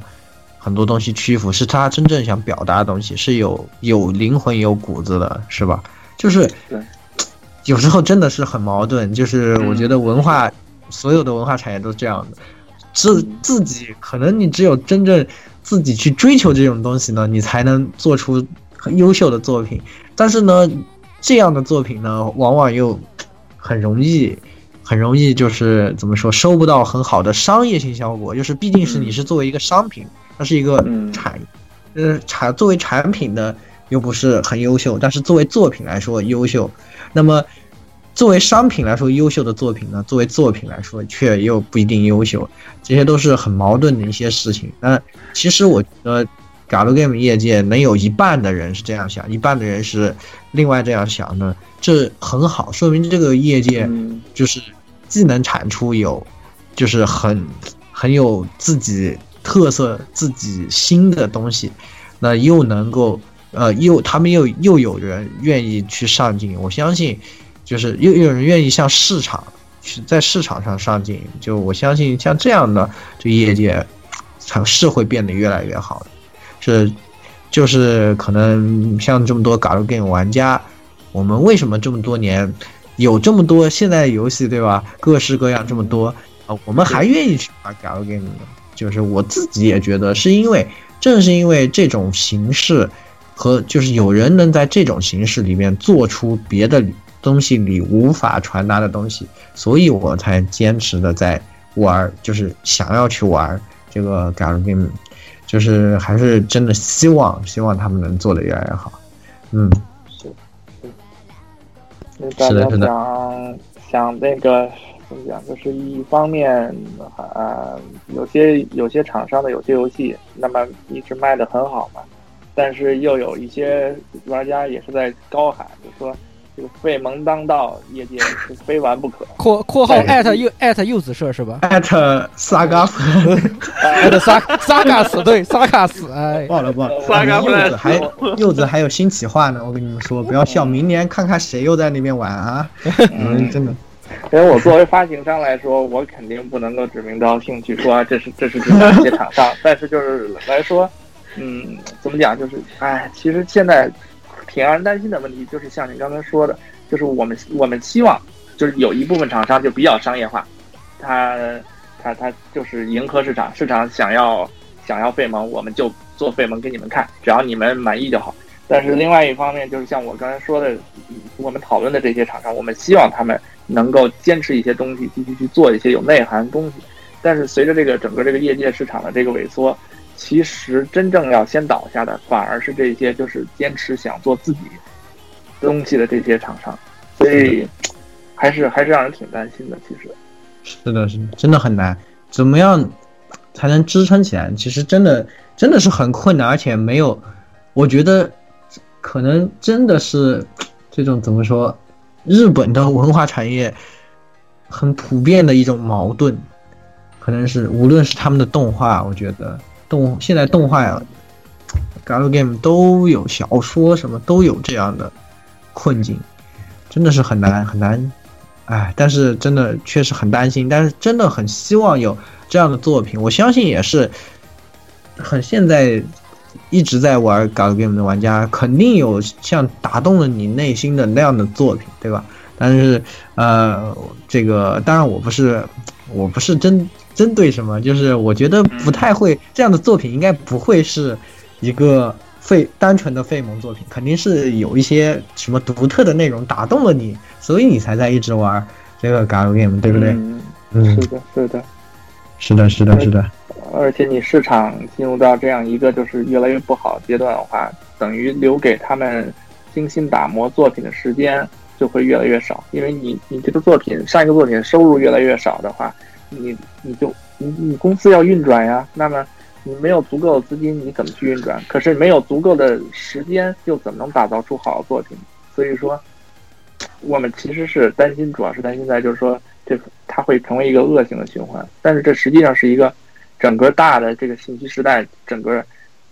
S1: 很多东西屈服是它真正想表达的东西，是有有灵魂、有骨子的，是吧？就是有时候真的是很矛盾。就是我觉得文化，所有的文化产业都是这样的，自自己可能你只有真正自己去追求这种东西呢，你才能做出很优秀的作品。但是呢，这样的作品呢，往往又很容易，很容易就是怎么说，收不到很好的商业性效果。就是毕竟是你是作为一个商品。它是一个产，呃，产作为产品的又不是很优秀，但是作为作品来说优秀。那么，作为商品来说优秀的作品呢？作为作品来说却又不一定优秀，这些都是很矛盾的一些事情。那其实我觉得，Galgame 业界能有一半的人是这样想，一半的人是另外这样想的，这很好，说明这个业界就是既能产出有，就是很很有自己。特色自己新的东西，那又能够，呃，又他们又又有人愿意去上进，我相信，就是又有人愿意向市场去在市场上上进，就我相信像这样的这业界，才是会变得越来越好的，是，就是可能像这么多 Galgame 玩家，我们为什么这么多年有这么多现在游戏对吧？各式各样这么多啊，我们还愿意去玩 Galgame 呢？就是我自己也觉得，是因为正是因为这种形式，和就是有人能在这种形式里面做出别的东西里无法传达的东西，所以我才坚持的在玩，就是想要去玩这个 Galgame，就是还是真的希望希望他们能做的越来越好。嗯，
S5: 是，是的，是的，想想那个。怎么讲？就是一方面，啊，有些有些厂商的有些游戏，那么一直卖的很好嘛，但是又有一些玩家也是在高喊，就说这个费蒙当道，业界是非玩不可。
S2: 括括号艾特柚艾特柚子社是吧？
S1: 艾特萨嘎斯，
S2: 艾特萨萨嘎斯对萨嘎斯，哎，
S1: 爆了爆了！
S3: 萨嘎
S1: 柚子还柚子还有新企划呢，我跟你们说，不要笑，明年看看谁又在那边玩啊！嗯，真的。
S5: 因为我作为发行商来说，我肯定不能够指名道姓去说这是 这是哪些厂商，但是就是来说，嗯，怎么讲？就是，哎，其实现在挺让人担心的问题，就是像你刚才说的，就是我们我们希望，就是有一部分厂商就比较商业化，他他他就是迎合市场，市场想要想要费蒙，我们就做费蒙给你们看，只要你们满意就好。但是另外一方面，就是像我刚才说的，我们讨论的这些厂商，我们希望他们。能够坚持一些东西，继续去做一些有内涵的东西，但是随着这个整个这个业界市场的这个萎缩，其实真正要先倒下的反而是这些就是坚持想做自己东西的这些厂商，所以 还是还是让人挺担心的。其实
S1: 是的，是的，真的很难。怎么样才能支撑起来？其实真的真的是很困难，而且没有，我觉得可能真的是这种怎么说？日本的文化产业很普遍的一种矛盾，可能是无论是他们的动画，我觉得动现在动画呀，Galgame 都有小说什么都有这样的困境，真的是很难很难哎，但是真的确实很担心，但是真的很希望有这样的作品。我相信也是很现在一直在玩 galgame 的玩家，肯定有像打动了你内心的那样的作品，对吧？但是呃，这个当然我不是我不是真针对什么，就是我觉得不太会这样的作品，应该不会是一个费单纯的费蒙作品，肯定是有一些什么独特的内容打动了你，所以你才在一直玩这个 galgame，对不对？
S5: 嗯，是的，是的，
S1: 是的，是的，是的。
S5: 而且你市场进入到这样一个就是越来越不好阶段的话，等于留给他们精心打磨作品的时间就会越来越少，因为你你这个作品上一个作品收入越来越少的话，你你就你你公司要运转呀，那么你没有足够的资金，你怎么去运转？可是没有足够的时间，又怎么能打造出好的作品？所以说，我们其实是担心，主要是担心在就是说，这它会成为一个恶性的循环。但是这实际上是一个整个大的这个信息时代，整个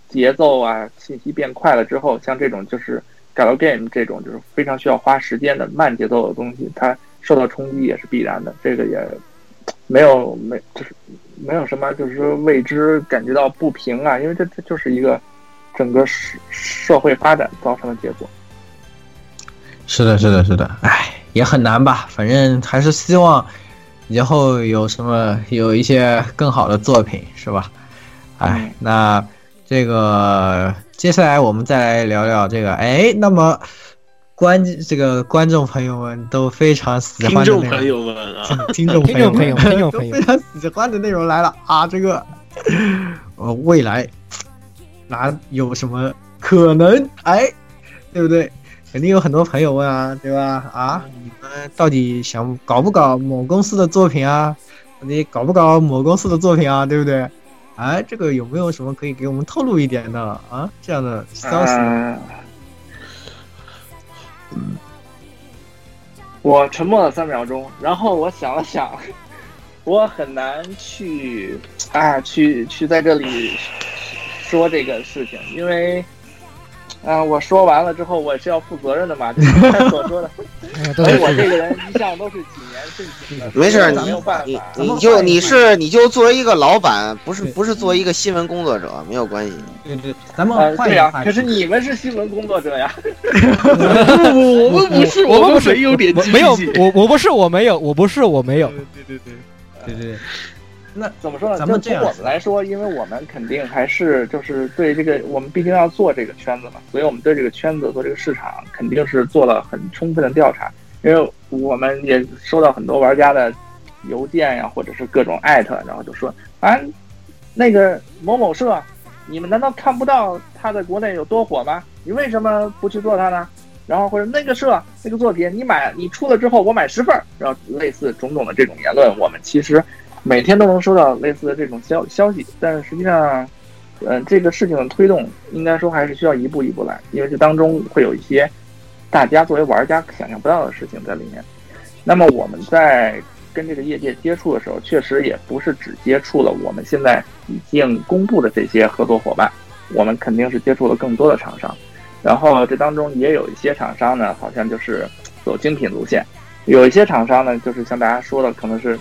S5: 节奏啊，信息变快了之后，像这种就是 galgame 这种就是非常需要花时间的慢节奏的东西，它受到冲击也是必然的。这个也没有没就是没有什么就是说为之感觉到不平啊，因为这这就是一个整个社社会发展造成的结果。
S1: 是的，是的，是的，哎，也很难吧。反正还是希望以后有什么有一些更好的作品，是吧？哎，那这个接下来我们再来聊聊这个，哎，那么观这个观众朋友们都非常喜欢的
S3: 听众朋友们啊，
S1: 听众
S2: 听众朋友们，听众
S1: 都
S2: 朋友
S1: 非常喜欢的内容来了啊！这个呃，未来哪有什么可能？哎，对不对？肯定有很多朋友问啊，对吧？啊，你们到底想搞不搞某公司的作品啊？你搞不搞某公司的作品啊？对不对？哎，这个有没有什么可以给我们透露一点的啊？这样的消息？
S5: 我沉默了三秒钟，然后我想了想，我很难去啊，去去在这里说这个事情，因为。啊，我说完了之后，我是要负责任的嘛，就是他所说的。所以我这个人一向都是谨言慎行的。
S4: 没事，
S5: 没有办法，
S4: 你你就你是你就作为一个老板，不是不是作为一个新闻工作者，没有关系。
S1: 对对，咱们换
S5: 对呀。可是你们是新闻工作者呀。
S3: 我们不是，
S2: 我们不
S3: 是有点
S2: 没有，我我不是，我没有，我不是，我没有。
S3: 对对对
S1: 对对对。那
S5: 怎么说呢？
S1: 咱们
S5: 从我们来说，因为我们肯定还是就是对这个，我们毕竟要做这个圈子嘛，所以我们对这个圈子做这个市场肯定是做了很充分的调查。因为我们也收到很多玩家的邮件呀，或者是各种艾特，然后就说啊，那个某某社，你们难道看不到他在国内有多火吗？你为什么不去做它呢？然后或者那个社那个作品，你买你出了之后，我买十份，然后类似种种的这种言论，我们其实。每天都能收到类似的这种消消息，但是实际上，嗯，这个事情的推动应该说还是需要一步一步来，因为这当中会有一些大家作为玩家想象不到的事情在里面。那么我们在跟这个业界接触的时候，确实也不是只接触了我们现在已经公布的这些合作伙伴，我们肯定是接触了更多的厂商。然后这当中也有一些厂商呢，好像就是走精品路线；有一些厂商呢，就是像大家说的，可能是。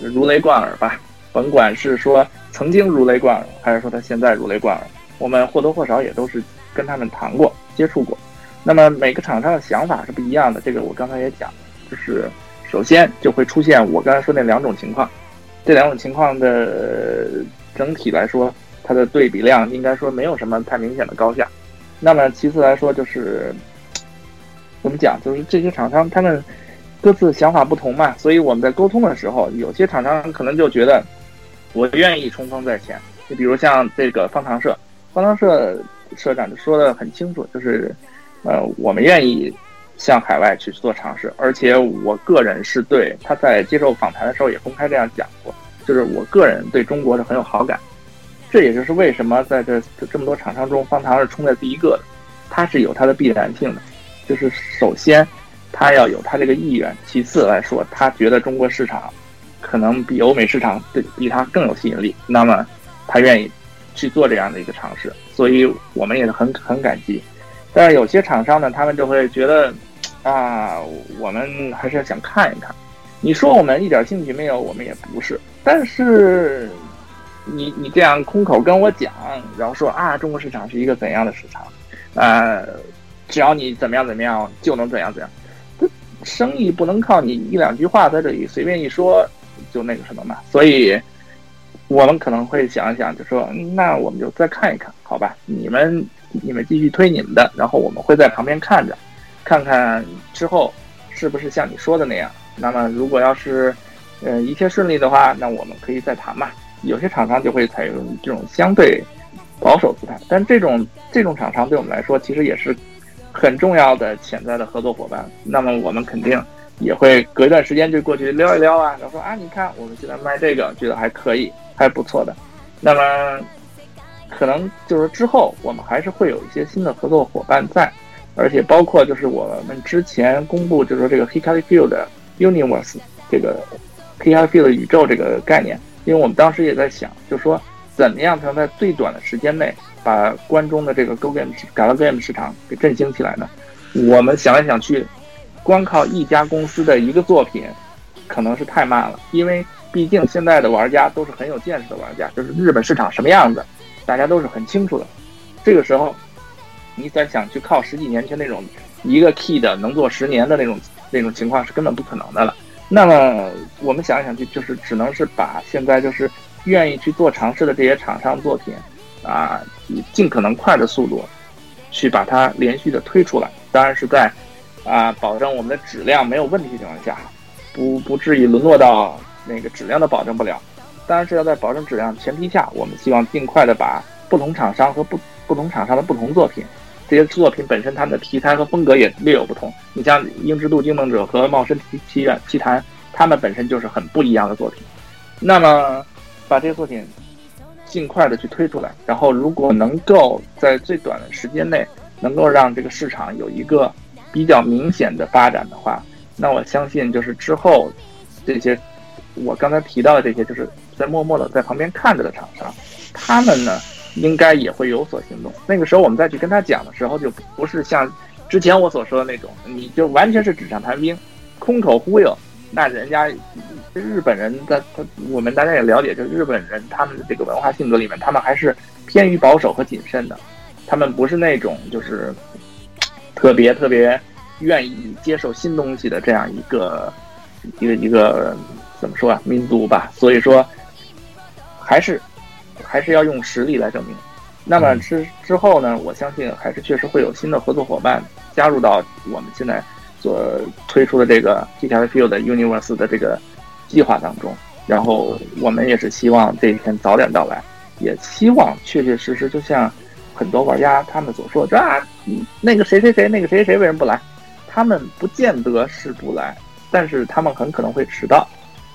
S5: 如雷贯耳吧，甭管是说曾经如雷贯耳，还是说他现在如雷贯耳，我们或多或少也都是跟他们谈过、接触过。那么每个厂商的想法是不一样的，这个我刚才也讲，就是首先就会出现我刚才说那两种情况，这两种情况的整体来说，它的对比量应该说没有什么太明显的高下。那么其次来说就是怎么讲，就是这些厂商他们。各自想法不同嘛，所以我们在沟通的时候，有些厂商可能就觉得我愿意冲锋在前。就比如像这个方糖社，方糖社社长就说的很清楚，就是呃，我们愿意向海外去做尝试，而且我个人是对他在接受访谈的时候也公开这样讲过，就是我个人对中国是很有好感。这也就是为什么在这这么多厂商中，方糖是冲在第一个的，它是有它的必然性的，就是首先。他要有他这个意愿，其次来说，他觉得中国市场可能比欧美市场对比他更有吸引力，那么他愿意去做这样的一个尝试，所以我们也是很很感激。但是有些厂商呢，他们就会觉得啊，我们还是想看一看，你说我们一点兴趣没有，我们也不是。但是你 你这样空口跟我讲，然后说啊，中国市场是一个怎样的市场，呃，只要你怎么样怎么样就能怎样怎样。生意不能靠你一两句话在这里随便一说就那个什么嘛。所以我们可能会想一想，就说那我们就再看一看，好吧？你们你们继续推你们的，然后我们会在旁边看着，看看之后是不是像你说的那样。那么如果要是呃一切顺利的话，那我们可以再谈嘛。有些厂商就会采用这种相对保守姿态，但这种这种厂商对我们来说其实也是很重要的潜在的合作伙伴。那么我们肯定也会隔一段时间就过去撩一撩啊，然后说啊，你看我们现在卖这个，觉得还可以，还不错的。那么可能就是之后我们还是会有一些新的合作伙伴在，而且包括就是我们之前公布就是说这个 Hikari Field Universe 这个 Hikari Field 宇宙这个概念。因为我们当时也在想，就说怎么样才能在最短的时间内把关中的这个 Go Game、Gal Game 市场给振兴起来呢？我们想来想去，光靠一家公司的一个作品可能是太慢了，因为毕竟现在的玩家都是很有见识的玩家，就是日本市场什么样子，大家都是很清楚的。这个时候，你再想去靠十几年前那种一个 key 的能做十年的那种那种情况是根本不可能的了。那么我们想来想去，就是只能是把现在就是愿意去做尝试的这些厂商作品，啊，以尽可能快的速度，去把它连续的推出来。当然是在啊保证我们的质量没有问题的情况下，不不至于沦落到那个质量都保证不了。当然是要在保证质量前提下，我们希望尽快的把不同厂商和不不同厂商的不同作品，这些作品本身它们的题材和风格也略有不同。你像《英之度惊梦者》和《茂深奇奇缘奇谈》，他们本身就是很不一样的作品。那么，把这些作品尽快的去推出来，然后如果能够在最短的时间内，能够让这个市场有一个比较明显的发展的话，那我相信就是之后这些我刚才提到的这些，就是在默默的在旁边看着的厂商，他们呢应该也会有所行动。那个时候我们再去跟他讲的时候，就不是像。之前我所说的那种，你就完全是纸上谈兵，空口忽悠。那人家日本人的他，我们大家也了解，就日本人他们的这个文化性格里面，他们还是偏于保守和谨慎的。他们不是那种就是特别特别愿意接受新东西的这样一个一个一个怎么说啊民族吧。所以说，还是还是要用实力来证明。那么之之后呢，我相信还是确实会有新的合作伙伴。加入到我们现在所推出的这个 T T Field Universe 的这个计划当中，然后我们也是希望这一天早点到来，也希望确确实实就像很多玩家他们所说，这啊，那个谁谁谁，那个谁谁谁为什么不来？他们不见得是不来，但是他们很可能会迟到，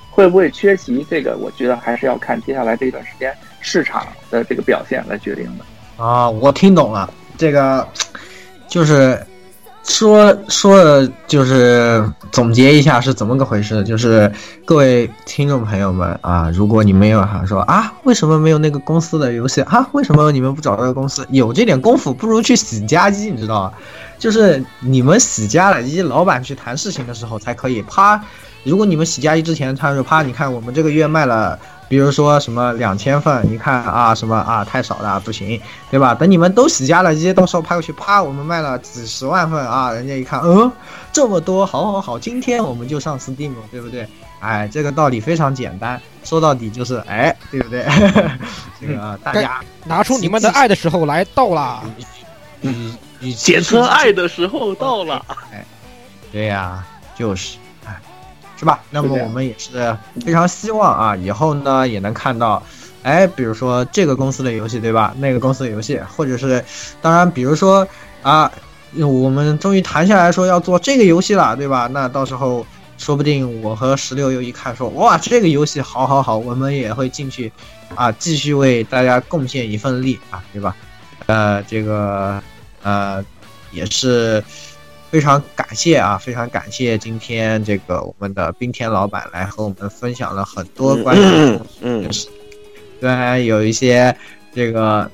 S5: 会不会缺席？这个我觉得还是要看接下来这一段时间市场的这个表现来决定的。
S1: 啊，我听懂了，这个就是。说说就是总结一下是怎么个回事，就是各位听众朋友们啊，如果你们有想说啊，为什么没有那个公司的游戏啊？为什么你们不找那个公司？有这点功夫，不如去洗家机，你知道吗？就是你们洗家了机，老板去谈事情的时候才可以啪。如果你们洗家机之前，他说啪，你看我们这个月卖了。比如说什么两千份，你看啊，什么啊太少了，不行，对吧？等你们都洗家了直接，到时候拍过去，啪，我们卖了几十万份啊，人家一看，嗯，这么多，好好好，今天我们就上 Steam，对不对？哎，这个道理非常简单，说到底就是，哎，对不对？这个大家
S2: 拿出你们的爱的时候来到了，
S3: 嗯，简称爱的时候到了，
S1: 哎，对呀，就是。是吧？那么我们也是非常希望啊，以后呢也能看到，哎，比如说这个公司的游戏，对吧？那个公司的游戏，或者是，当然，比如说啊，我们终于谈下来说要做这个游戏了，对吧？那到时候说不定我和石榴又一看说，哇，这个游戏好好好，我们也会进去啊，继续为大家贡献一份力啊，对吧？呃，这个呃也是。非常感谢啊！非常感谢今天这个我们的冰天老板来和我们分享了很多关于
S4: 嗯，
S1: 虽然有一些这个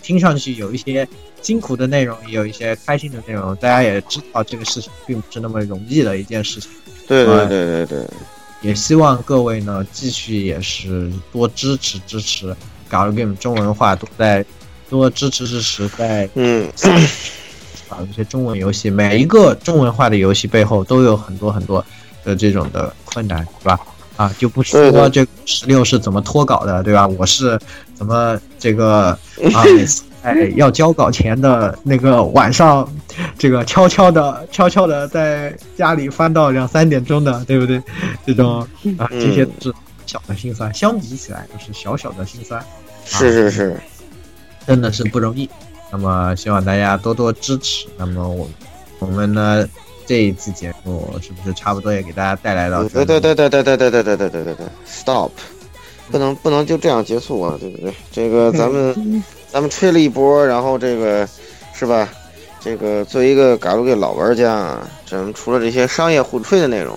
S1: 听上去有一些辛苦的内容，也有一些开心的内容。大家也知道这个事情并不是那么容易的一件事情。
S4: 对对对对对。
S1: 也希望各位呢继续也是多支持支持 Galgame 中文化，多在多支持支持在
S4: 嗯
S1: 啊一些中文游戏，每一个中文化的游戏背后都有很多很多的这种的困难，是吧？啊，就不说这十六是怎么脱稿的，对吧？我是怎么这个 啊，每次在要交稿前的那个晚上，这个悄悄的、悄悄的在家里翻到两三点钟的，对不对？这种啊，这些是小的心酸，相比起来都是小小的心酸。
S4: 是是是，
S1: 真的是不容易。那么希望大家多多支持。那么我我们呢？这一次节目是不是差不多也给大家带来了？
S4: 对对对对对对对对对对对对对，stop，不能不能就这样结束啊，对不对？这个咱们 咱们吹了一波，然后这个是吧？这个作为一个嘎鲁给老玩家，咱们除了这些商业互吹的内容，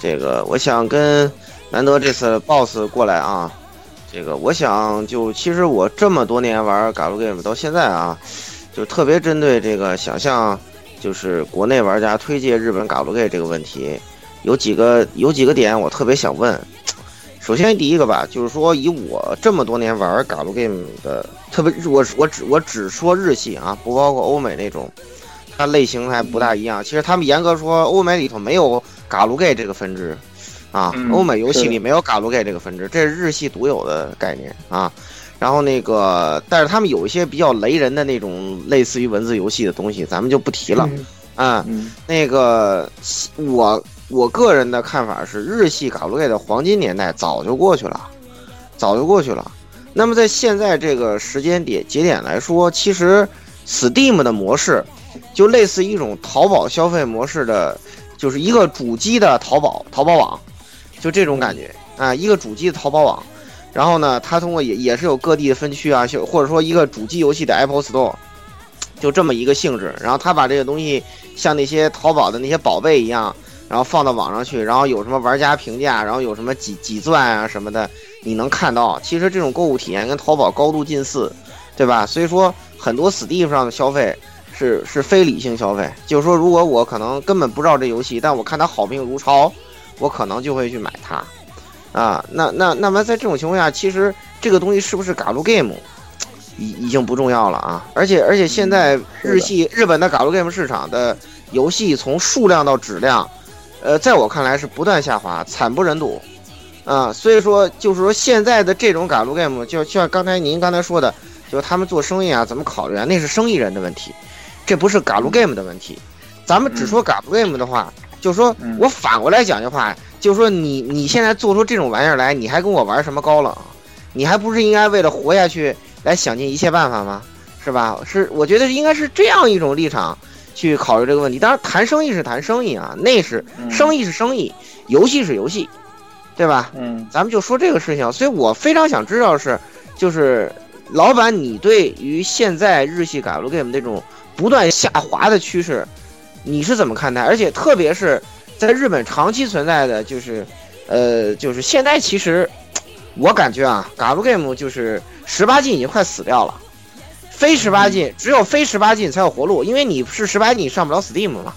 S4: 这个我想跟难得这次 boss 过来啊，这个我想就其实我这么多年玩嘎鲁 game 到现在啊，就特别针对这个想象。就是国内玩家推荐日本嘎鲁 gay 这个问题，有几个有几个点我特别想问。首先第一个吧，就是说以我这么多年玩嘎鲁 game 的，特别我我只我只说日系啊，不包括欧美那种，它类型还不大一样。其实他们严格说，欧美里头没有嘎鲁 gay 这个分支啊，欧美游戏里没有嘎鲁 gay 这个分支，这是日系独有的概念啊。然后那个，但是他们有一些比较雷人的那种类似于文字游戏的东西，咱们就不提了。啊，那个我我个人的看法是，日系卡路 gay 的黄金年代早就过去了，早就过去了。那么在现在这个时间点节点来说，其实 Steam 的模式就类似一种淘宝消费模式的，就是一个主机的淘宝淘宝网，就这种感觉啊，一个主机的淘宝网。然后呢，它通过也也是有各地的分区啊，或者说一个主机游戏的 Apple Store，就这么一个性质。然后他把这个东西像那些淘宝的那些宝贝一样，然后放到网上去，然后有什么玩家评价，然后有什么几几钻啊什么的，你能看到。其实这种购物体验跟淘宝高度近似，对吧？所以说很多 Steam 上的消费是是非理性消费，就是说如果我可能根本不知道这游戏，但我看它好评如潮，我可能就会去买它。啊，那那那么在这种情况下，其实这个东西是不是嘎鲁 game，已已经不重要了啊！而且而且现在日系日本的嘎鲁 game 市场的游戏从数量到质量，呃，在我看来是不断下滑，惨不忍睹啊！所以说就是说现在的这种嘎鲁 game，就像刚才您刚才说的，就他们做生意啊怎么考虑啊？那是生意人的问题，这不是嘎鲁 game 的问题。咱们只说嘎鲁 game 的话，就说我反过来讲的话。就说你你现在做出这种玩意儿来，你还跟我玩什么高冷？你还不是应该为了活下去来想尽一切办法吗？是吧？是，我觉得应该是这样一种立场去考虑这个问题。当然，谈生意是谈生意啊，那是生意是生意，游戏是游戏，对吧？
S5: 嗯，
S4: 咱们就说这个事情。所以我非常想知道是，就是老板，你对于现在日系 Galgame 这种不断下滑的趋势，你是怎么看待？而且特别是。在日本长期存在的就是，呃，就是现在其实，我感觉啊，Galgame 就是十八禁已经快死掉了，非十八禁只有非十八禁才有活路，因为你是十八禁你上不了 Steam 嘛，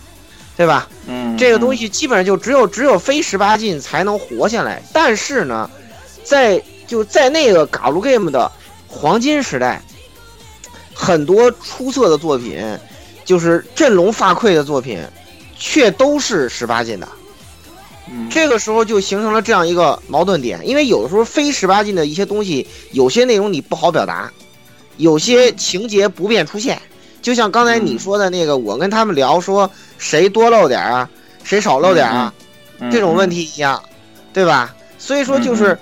S4: 对吧？
S5: 嗯，
S4: 这个东西基本上就只有只有非十八禁才能活下来。但是呢，在就在那个 Galgame 的黄金时代，很多出色的作品，就是振聋发聩的作品。却都是十八禁的，这个时候就形成了这样一个矛盾点，因为有的时候非十八禁的一些东西，有些内容你不好表达，有些情节不便出现，就像刚才你说的那个，我跟他们聊说谁多露点啊，谁少露点啊，这种问题一样，对吧？所以说就是，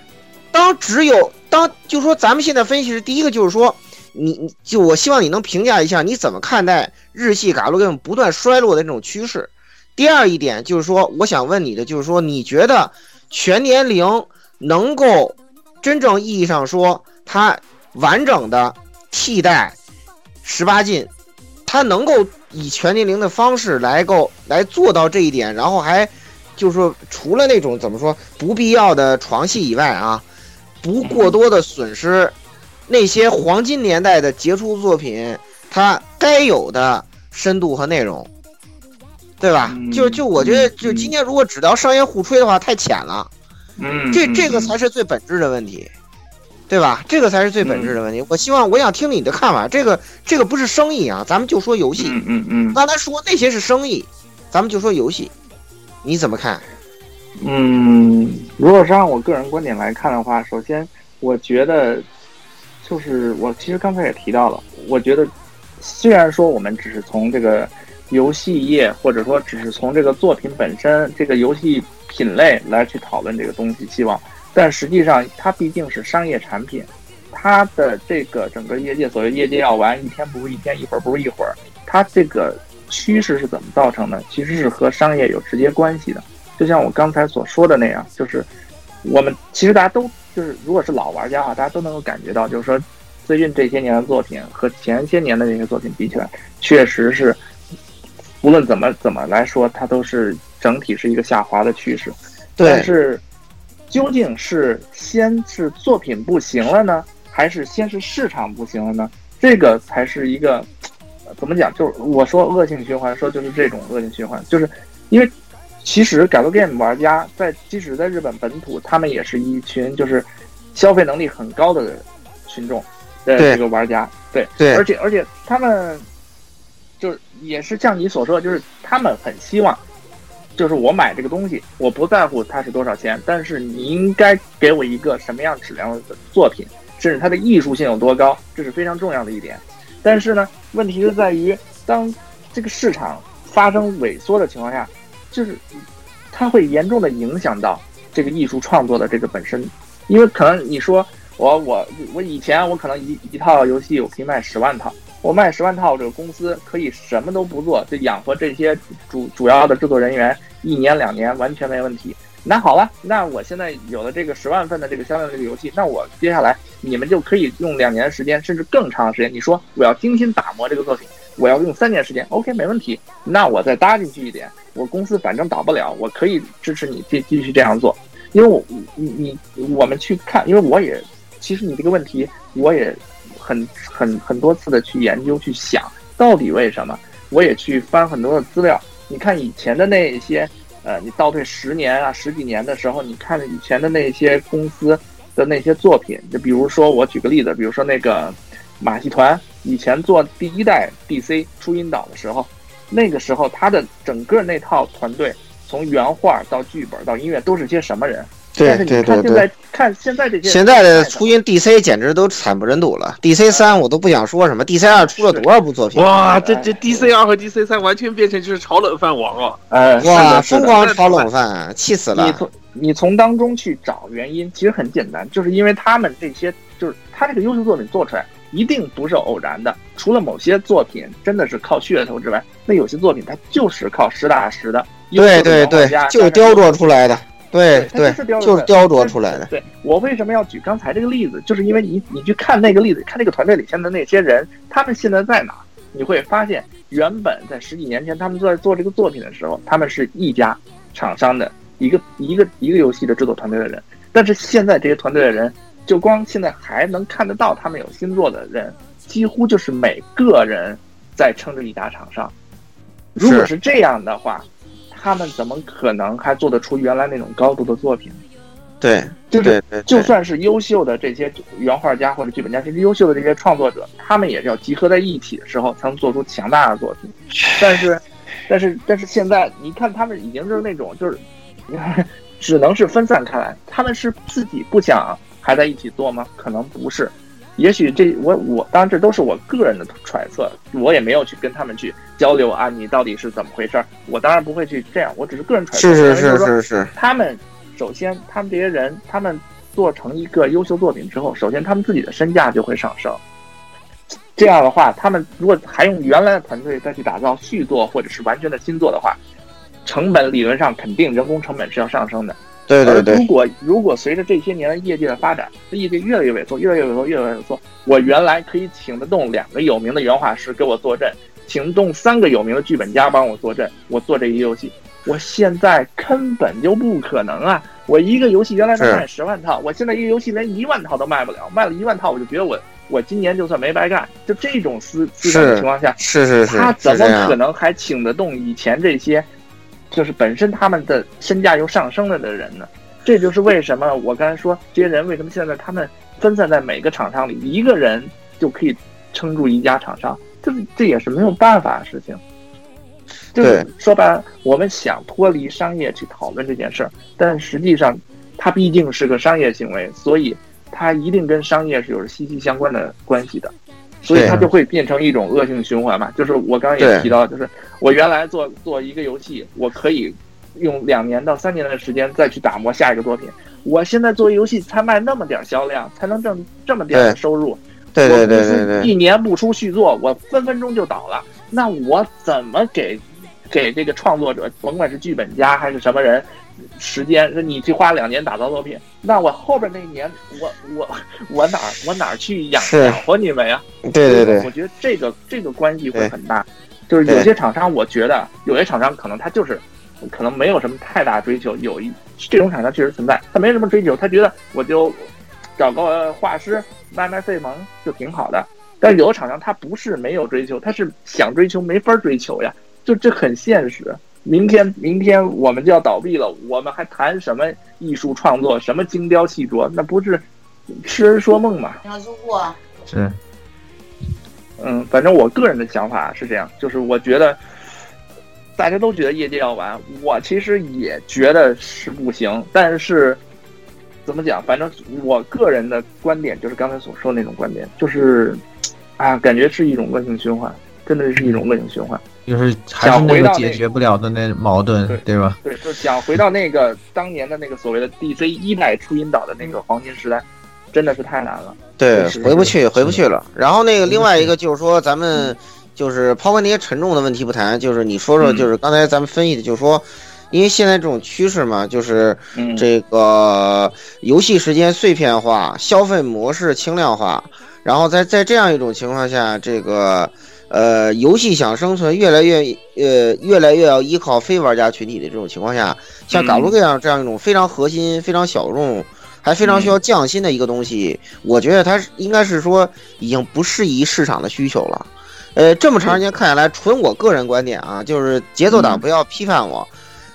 S4: 当只有当就说咱们现在分析是第一个就是说，你你就我希望你能评价一下你怎么看待日系嘎鲁 game 不断衰落的这种趋势。第二一点就是说，我想问你的就是说，你觉得全年龄能够真正意义上说它完整的替代十八禁，它能够以全年龄的方式来够来做到这一点，然后还就是说，除了那种怎么说不必要的床戏以外啊，不过多的损失那些黄金年代的杰出作品它该有的深度和内容。对吧？就就我觉得，就今天如果只聊商业互吹的话，太浅了，
S5: 嗯，
S4: 这这个才是最本质的问题，对吧？这个才是最本质的问题。我希望，我想听你的看法。这个这个不是生意啊，咱们就说游戏。
S5: 嗯嗯嗯。
S4: 刚才说那些是生意，咱们就说游戏，你怎么看？
S5: 嗯，如果是按我个人观点来看的话，首先我觉得，就是我其实刚才也提到了，我觉得虽然说我们只是从这个游戏业，或者说只是从这个作品本身这个游戏品类来去讨论这个东西，希望，但实际上它毕竟是商业产品，它的这个整个业界所谓业界要玩一天不如一天，一会儿不如一会儿，它这个趋势是怎么造成的？其实是和商业有直接关系的。就像我刚才所说的那样，就是我们其实大家都就是如果是老玩家啊，大家都能够感觉到，就是说最近这些年的作品和前些年的那些作品比起来，确实是无论怎么怎么来说，它都是整体是一个下滑的趋势。但是究竟是先是作品不行了呢，还是先是市场不行了呢？这个才是一个怎么讲？就是我说恶性循环，说就是这种恶性循环，就是因为。其实，Galgame 玩家在即使在日本本土，他们也是一群就是消费能力很高的群众的这个玩家，对
S4: 对，
S5: 而且而且他们就是也是像你所说的，就是他们很希望，就是我买这个东西，我不在乎它是多少钱，但是你应该给我一个什么样质量的作品，甚至它的艺术性有多高，这是非常重要的一点。但是呢，问题就在于当这个市场发生萎缩的情况下。就是它会严重的影响到这个艺术创作的这个本身，因为可能你说我我我以前我可能一一套游戏我可以卖十万套，我卖十万套，这个公司可以什么都不做，就养活这些主主要的制作人员一年两年完全没问题。那好了，那我现在有了这个十万份的这个销量这个游戏，那我接下来你们就可以用两年时间，甚至更长的时间。你说我要精心打磨这个作品。我要用三年时间，OK，没问题。那我再搭进去一点，我公司反正倒不了，我可以支持你继继续这样做。因为我你你我们去看，因为我也其实你这个问题我也很很很多次的去研究去想到底为什么，我也去翻很多的资料。你看以前的那些呃，你倒退十年啊十几年的时候，你看以前的那些公司的那些作品，就比如说我举个例子，比如说那个马戏团。以前做第一代 DC 初音岛的时候，那个时候他的整个那套团队，从原画到剧本到音乐都是些什么人？
S4: 对对对对。
S5: 看现在这些，
S4: 现在的初音 DC 简直都惨不忍睹了。DC 三我都不想说什么，DC 二出了多少部作品？
S3: 哇，这这 DC 二和 DC 三完全变成就是炒冷饭王了。
S5: 哎，
S4: 哇，疯狂炒冷饭，气死了。
S5: 你从你从当中去找原因，其实很简单，就是因为他们这些，就是他这个优秀作品做出来。一定不是偶然的，除了某些作品真的是靠噱头之外，那有些作品它就是靠实打实的，
S4: 对对对，就是雕琢出来的，对对，就是雕琢出来的。
S5: 对我为什么要举刚才这个例子，就是因为你你去看那个例子，看那个团队里现在那些人，他们现在在哪？你会发现，原本在十几年前他们在做这个作品的时候，他们是一家厂商的一个一个一个游戏的制作团队的人，但是现在这些团队的人。就光现在还能看得到他们有新作的人，几乎就是每个人在撑着一家厂商。如果是这样的话，他们怎么可能还做得出原来那种高度的作品？
S4: 对，
S5: 就是就算是优秀的这些原画家或者剧本家，甚至优秀的这些创作者，他们也是要集合在一起的时候才能做出强大的作品。但是，但是，但是现在你看，他们已经是那种就是，只能是分散开来。他们是自己不想。还在一起做吗？可能不是，也许这我我当然这都是我个人的揣测，我也没有去跟他们去交流啊，你到底是怎么回事？我当然不会去这样，我只是个人揣测。
S4: 是是是是是。
S5: 他们首先，他们这些人，他们做成一个优秀作品之后，首先他们自己的身价就会上升。这样的话，他们如果还用原来的团队再去打造续作或者是完全的新作的话，成本理论上肯定人工成本是要上升的。
S4: 对对对，
S5: 如果如果随着这些年的业界的发展，业界越来越萎缩，越来越萎缩，越来越萎缩，我原来可以请得动两个有名的原画师给我坐镇，请动三个有名的剧本家帮我坐镇，我做这一游戏，我现在根本就不可能啊！我一个游戏原来能卖十万套，我现在一个游戏连一万套都卖不了，卖了一万套我就觉得我我今年就算没白干，就这种思思想的情况下，
S4: 是是是，
S5: 他怎么可能还请得动以前这些？就是本身他们的身价又上升了的人呢，这就是为什么我刚才说这些人为什么现在他们分散在每个厂商里，一个人就可以撑住一家厂商，这这也是没有办法的事情。就是说白了，我们想脱离商业去讨论这件事儿，但实际上它毕竟是个商业行为，所以它一定跟商业是有着息息相关的关系的，所以它就会变成一种恶性循环嘛。就是我刚刚也提到，就是我原来做做一个游戏，我可以用两年到三年的时间再去打磨下一个作品。我现在做游戏才卖那么点销量，才能挣这么点收入。
S4: 对对对对对，
S5: 一年不出续作，我分分钟就倒了。那我怎么给？给这个创作者，甭管是剧本家还是什么人，时间，你去花两年打造作品，那我后边那一年，我我我哪我哪去养养活你们呀？
S4: 对对对，
S5: 我觉得这个这个关系会很大。就是有些厂商，我觉得有些厂商可能他就是可能没有什么太大追求，有一这种厂商确实存在，他没什么追求，他觉得我就找个画师卖卖费蒙就挺好的。但有的厂商他不是没有追求，他是想追求没法追求呀。就这很现实，明天明天我们就要倒闭了，我们还谈什么艺术创作，什么精雕细琢？那不是痴人说梦吗？
S1: 是，
S5: 嗯，反正我个人的想法是这样，就是我觉得大家都觉得业界要完，我其实也觉得是不行。但是怎么讲？反正我个人的观点就是刚才所说的那种观点，就是啊，感觉是一种恶性循环，真的是一种恶性循环。
S1: 就是还是那个解决不了的那矛盾，
S5: 对
S1: 吧？
S5: 对，就想回到那个当年的那个所谓的 DC 一代初音岛的那个黄金时代，真的是太难了。
S4: 对，回不去，回不去了。然后那个另外一个就是说，咱们就是抛开那些沉重的问题不谈，就是你说说，就是刚才咱们分析的，就是说，因为现在这种趋势嘛，就是这个游戏时间碎片化，消费模式轻量化，然后在在这样一种情况下，这个。呃，游戏想生存，越来越呃，越来越要依靠非玩家群体的这种情况下，像《嘎鲁这样这样一种非常核心、非常小众，还非常需要匠心的一个东西，我觉得它应该是说已经不适宜市场的需求了。呃，这么长时间看下来，纯我个人观点啊，就是节奏党不要批判我。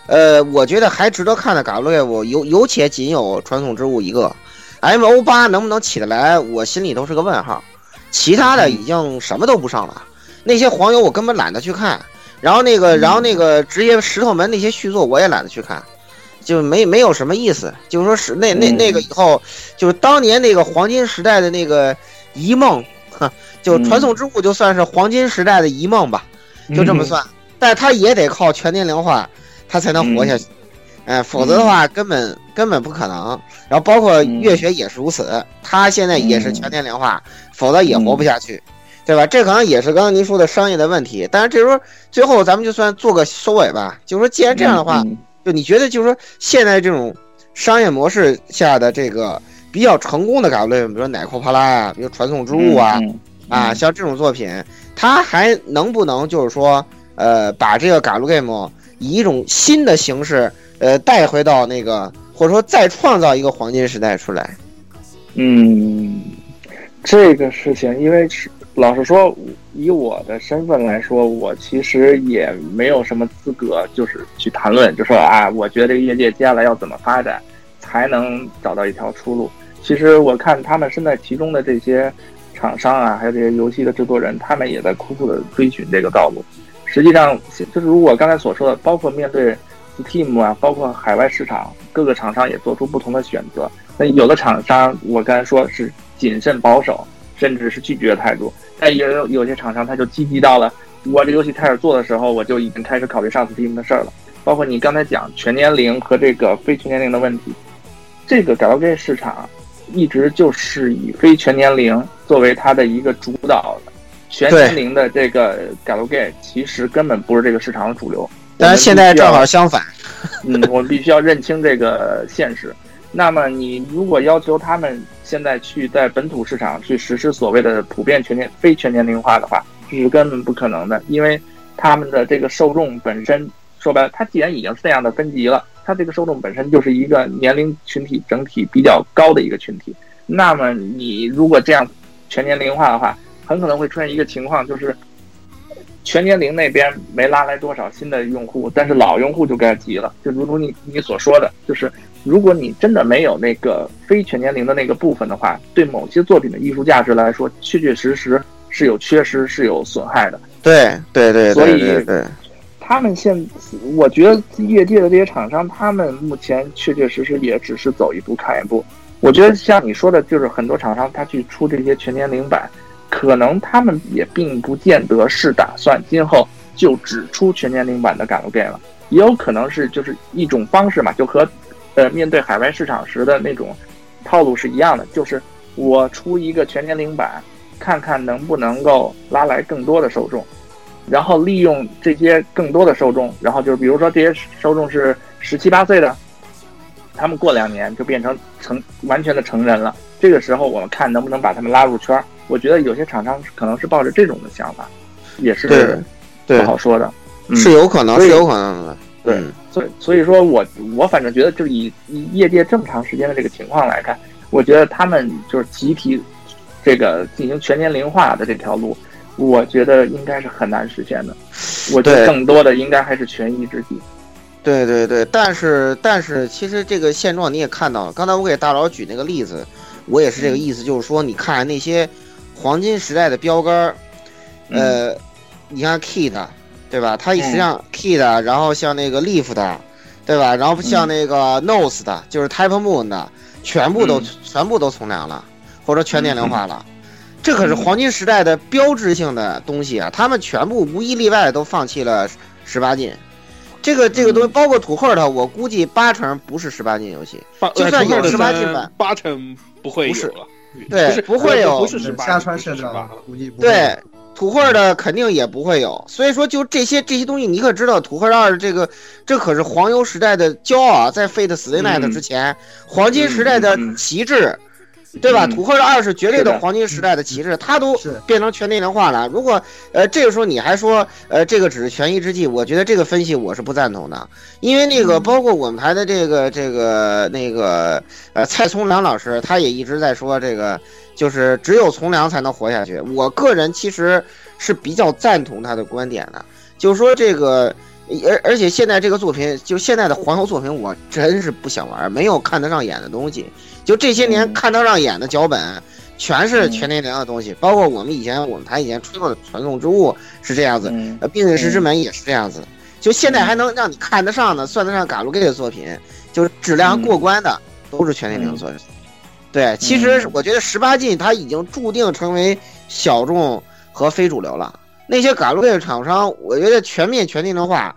S4: 呃，我觉得还值得看的《嘎鲁列我有有且仅有传送之物一个，M O 八能不能起得来，我心里都是个问号。其他的已经什么都不上了。那些黄油我根本懒得去看，然后那个，然后那个职业石头门那些续作我也懒得去看，就没没有什么意思。就是说是那那那个以后，就是当年那个黄金时代的那个遗梦，就传送之物就算是黄金时代的遗梦吧，就这么算。但他也得靠全年龄化，他才能活下去，哎，否则的话根本根本不可能。然后包括月雪也是如此，他现在也是全年龄化，否则也活不下去。对吧？这可能也是刚刚您说的商业的问题。但是这时候最后咱们就算做个收尾吧。就是说，既然这样的话，就你觉得就是说，现在这种商业模式下的这个比较成功的嘎鲁，比如说奶扣帕拉啊，比如传送之物啊，啊，像这种作品，它还能不能就是说，呃，把这个嘎鲁 game 以一种新的形式，呃，带回到那个，或者说再创造一个黄金时代出来？
S5: 嗯，这个事情因为是。老实说，以我的身份来说，我其实也没有什么资格，就是去谈论，就说啊，我觉得这个业界接下来要怎么发展，才能找到一条出路。其实我看他们身在其中的这些厂商啊，还有这些游戏的制作人，他们也在苦苦的追寻这个道路。实际上，就是如我刚才所说的，包括面对 Steam 啊，包括海外市场，各个厂商也做出不同的选择。那有的厂商，我刚才说是谨慎保守。甚至是拒绝的态度，也有有些厂商他就积极到了，我这游戏开始做的时候，我就已经开始考虑上 Steam 的事儿了。包括你刚才讲全年龄和这个非全年龄的问题，这个 Galgame 市场一直就是以非全年龄作为它的一个主导的，全年龄的这个 Galgame 其实根本不是这个市场的主流。
S4: 但是现在正好相反，
S5: 嗯，我们必须要认清这个现实。那么你如果要求他们现在去在本土市场去实施所谓的普遍全年非全年龄化的话，这是根本不可能的，因为他们的这个受众本身说白了，它既然已经是这样的分级了，它这个受众本身就是一个年龄群体整体比较高的一个群体。那么你如果这样全年龄化的话，很可能会出现一个情况，就是全年龄那边没拉来多少新的用户，但是老用户就该急了。就如同你你所说的，就是如果你真的没有那个非全年龄的那个部分的话，对某些作品的艺术价值来说，确确实实是有缺失，是有损害的。
S4: 对对对，
S5: 所以他们现，我觉得业界的这些厂商，他们目前确确实实也只是走一步看一步。我觉得像你说的，就是很多厂商他去出这些全年龄版，可能他们也并不见得是打算今后就只出全年龄版的《赶路 game》了，也有可能是就是一种方式嘛，就和呃面对海外市场时的那种套路是一样的，就是我出一个全年龄版。看看能不能够拉来更多的受众，然后利用这些更多的受众，然后就是比如说这些受众是十七八岁的，他们过两年就变成成完全的成人了。这个时候我们看能不能把他们拉入圈儿。我觉得有些厂商可能是抱着这种的想法，也是不好说的，
S4: 是有可能是有可能的。
S5: 对，所以所以说我我反正觉得，就以以业界这么长时间的这个情况来看，我觉得他们就是集体。这个进行全年龄化的这条路，我觉得应该是很难实现的。我觉得更多的应该还是权宜之计。
S4: 对对对，但是但是其实这个现状你也看到了。刚才我给大佬举那个例子，我也是这个意思，就是说你看那些黄金时代的标杆，呃，你看 Kid，对吧？它实际上 Kid，然后像那个 Leaf 的，对吧？然后像那个 Nose 的，就是 Type Moon 的，全部都全部都从良了。或者全年龄化了，这可是黄金时代的标志性的东西啊！他们全部无一例外都放弃了十八禁，这个这个东西包括土赫的，我估计八成不是十八禁游戏，就算有十八禁版，
S3: 八成不会
S4: 有了。对，不会有，
S3: 不是十八，
S4: 对土块的肯定也不会有。所以说，就这些这些东西，你可知道土块二这个这可是黄油时代的骄傲啊！在 Fate Stay Night 之前，黄金时代的旗帜。对吧？土赫的二是绝对的黄金时代的旗帜，他都变成全年龄化了。如果呃这个时候你还说呃这个只是权宜之计，我觉得这个分析我是不赞同的。因为那个包括我们台的这个这个那个呃蔡从良老师，他也一直在说这个就是只有从良才能活下去。我个人其实是比较赞同他的观点的，就是说这个而而且现在这个作品就现在的黄油作品，我真是不想玩，没有看得上眼的东西。就这些年看得上眼的脚本，全是全年龄的东西，包括我们以前我们台以前吹过的《传送之物》是这样子，呃，《冰雪石之门》也是这样子。就现在还能让你看得上的、算得上嘎鲁 gay 的作品，就是质量过关的，都是全年龄作品。对，其实我觉得十八禁它已经注定成为小众和非主流了。那些嘎鲁 gay 的厂商，我觉得全面全年龄化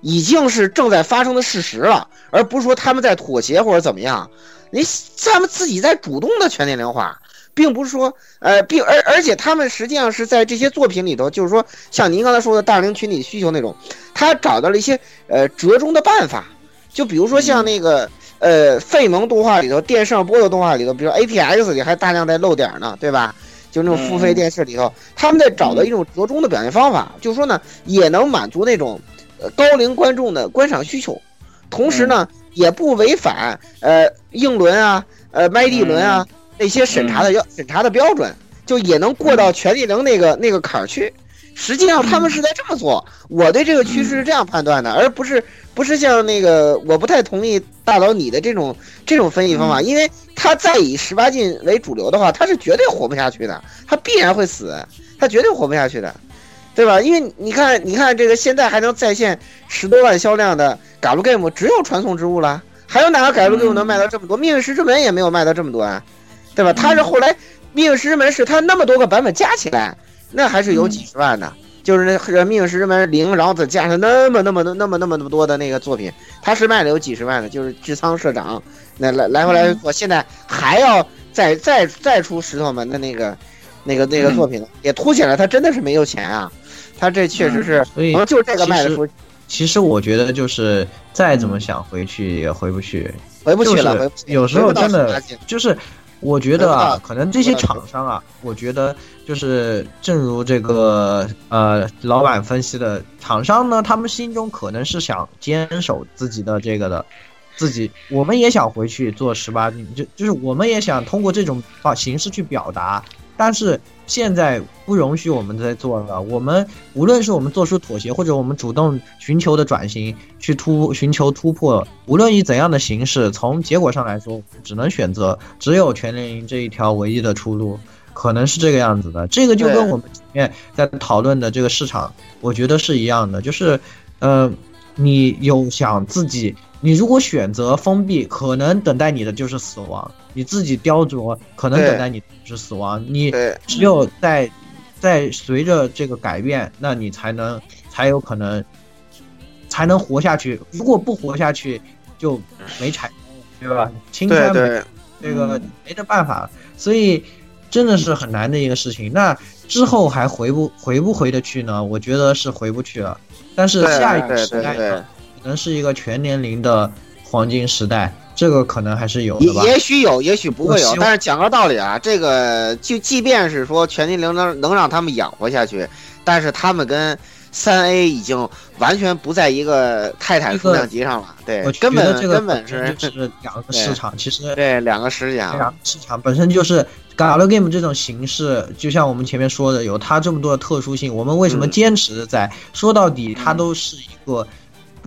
S4: 已经是正在发生的事实了，而不是说他们在妥协或者怎么样。你他们自己在主动的全年龄化，并不是说，呃，并而而且他们实际上是在这些作品里头，就是说像您刚才说的大龄群体需求那种，他找到了一些呃折中的办法，就比如说像那个呃费蒙动画里头，电视上播的动画里头，比如 A P X 里还大量在露点呢，对吧？就那种付费电视里头，他们在找到一种折中的表现方法，就是说呢，也能满足那种呃高龄观众的观赏需求，同时呢。也不违反呃英伦啊，呃麦地轮啊那些审查的要审查的标准，就也能过到全力能那个那个坎儿去。实际上他们是在这么做，我对这个趋势是这样判断的，而不是不是像那个我不太同意大佬你的这种这种分析方法，因为他再以十八禁为主流的话，他是绝对活不下去的，他必然会死，他绝对活不下去的。对吧？因为你看，你看这个现在还能在线十多万销量的《嘎鲁 game》，只有《传送之物》了。还有哪个《嘎鲁 game》能卖到这么多？《命运石之门》也没有卖到这么多啊，对吧？他是后来《命运石之门》是他那么多个版本加起来，那还是有几十万的。就是那《命运石之门》零，然后再加上那么那么那么那么那么多的那个作品，他是卖了有几十万的。就是智仓社长那来来回来我现在还要再再再出石头门的那个那个那个作品，也凸显了他真的是没有钱啊。他这确实是，
S1: 所以
S4: 就这个卖的出。
S1: 其实我觉得就是再怎么想回去也回不去，
S4: 回不去了。
S1: 有时候真的就是，我觉得啊，可能这些厂商啊，我觉得就是正如这个呃老板分析的，厂商呢，他们心中可能是想坚守自己的这个的，自己我们也想回去做十八禁，就就是我们也想通过这种方形式去表达，但是。现在不容许我们再做了。我们无论是我们做出妥协，或者我们主动寻求的转型，去突寻求突破，无论以怎样的形式，从结果上来说，只能选择只有全联营这一条唯一的出路，可能是这个样子的。这个就跟我们前面在讨论的这个市场，我觉得是一样的，就是，呃，你有想自己。你如果选择封闭，可能等待你的就是死亡；你自己雕琢，可能等待你的就是死亡。你只有在在随着这个改变，那你才能才有可能才能活下去。如果不活下去，就没柴，对吧？青山
S4: 对
S1: 这个没得办法，所以真的是很难的一个事情。那之后还回不回不回得去呢？我觉得是回不去了。但是下一个时代能是一个全年龄的黄金时代，这个可能还是有的吧。
S4: 也许有，也许不会有。但是讲个道理啊，这个就即便是说全年龄能能让他们养活下去，但是他们跟三 A 已经完全不在一个泰坦数量级上了。对，根本根本是
S1: 是两个市场，其实
S4: 对两个市场，
S1: 两个市场本身就是。Galgame 这种形式，就像我们前面说的，有它这么多的特殊性，我们为什么坚持在？说到底，它都是一个。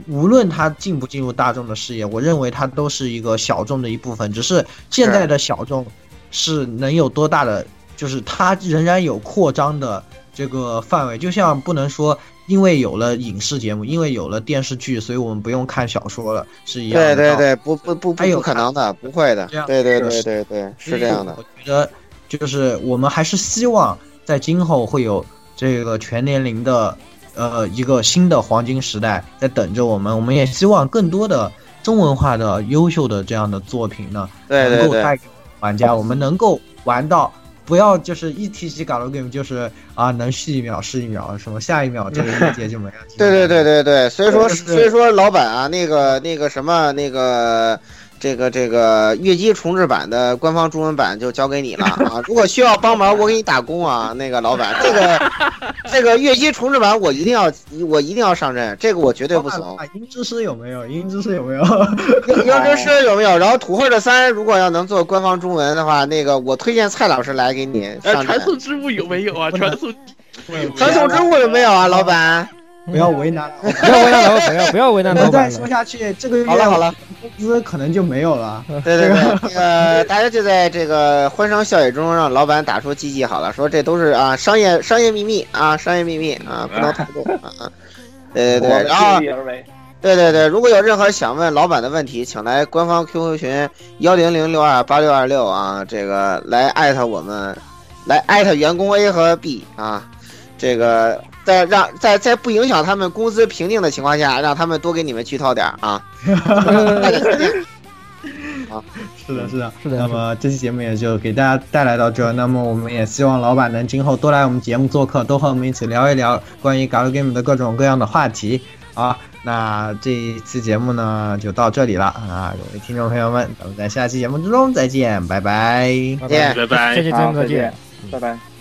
S1: 无论它进不进入大众的视野，我认为它都是一个小众的一部分。只是现在的小众是能有多大的，就是它仍然有扩张的这个范围。就像不能说因为有了影视节目，因为有了电视剧，所以我们不用看小说了，是一样
S4: 的。对对对，不不不，不可能的，不会的。对对对对对，是这样的。
S1: 我觉得就是我们还是希望在今后会有这个全年龄的。呃，一个新的黄金时代在等着我们。我们也希望更多的中文化的优秀的这样的作品呢，能够带给玩家，我们能够玩到不要就是一提起 galgame 就是啊，能续一秒是一秒，什么下一秒这个一节就没了。
S4: 对对对对对，所以 说所以说老板啊，那个那个什么那个。这个这个月姬重置版的官方中文版就交给你了啊！如果需要帮忙，我给你打工啊！那个老板，这个 这个月姬重置版我一定要我一定要上阵，这个我绝对不怂。
S1: 音之师有没有？音之师有没有？
S4: 音之师有没有？然后土味的三，如果要能做官方中文的话，那个我推荐蔡老师来给你上。
S3: 传送之物有没有啊？传送
S4: 传送之物有没有啊？老板。
S1: 不要为难，
S2: 不要为难老板，不要不要为难老板。
S1: 再说下去，这个月
S4: 好了好了，
S1: 工资可能就没有了。
S4: 对对对，呃，大家就在这个欢声笑语中让老板打出积极好了，说这都是啊商业商业秘密啊商业秘密啊不能透露啊。对对 对，然后对对对，如果有任何想问老板的问题，请来官方 QQ 群幺零零六二八六二六啊，这个来艾特我们，来艾特员工 A 和 B 啊，这个。在让在在不影响他们工资评定的情况下，让他们多给你们剧透点啊！
S1: 好，是的，是的，是的。那么这期节目也就给大家带来到这。那么我们也希望老板能今后多来我们节目做客，多和我们一起聊一聊关于 Galgame 的各种各样的话题啊。那这一期节目呢就到这里了啊！各位听众朋友们，咱们在下期节目之中再见，拜拜，
S4: 再见，
S3: 拜拜，
S2: 下期节目再见，
S5: 拜拜。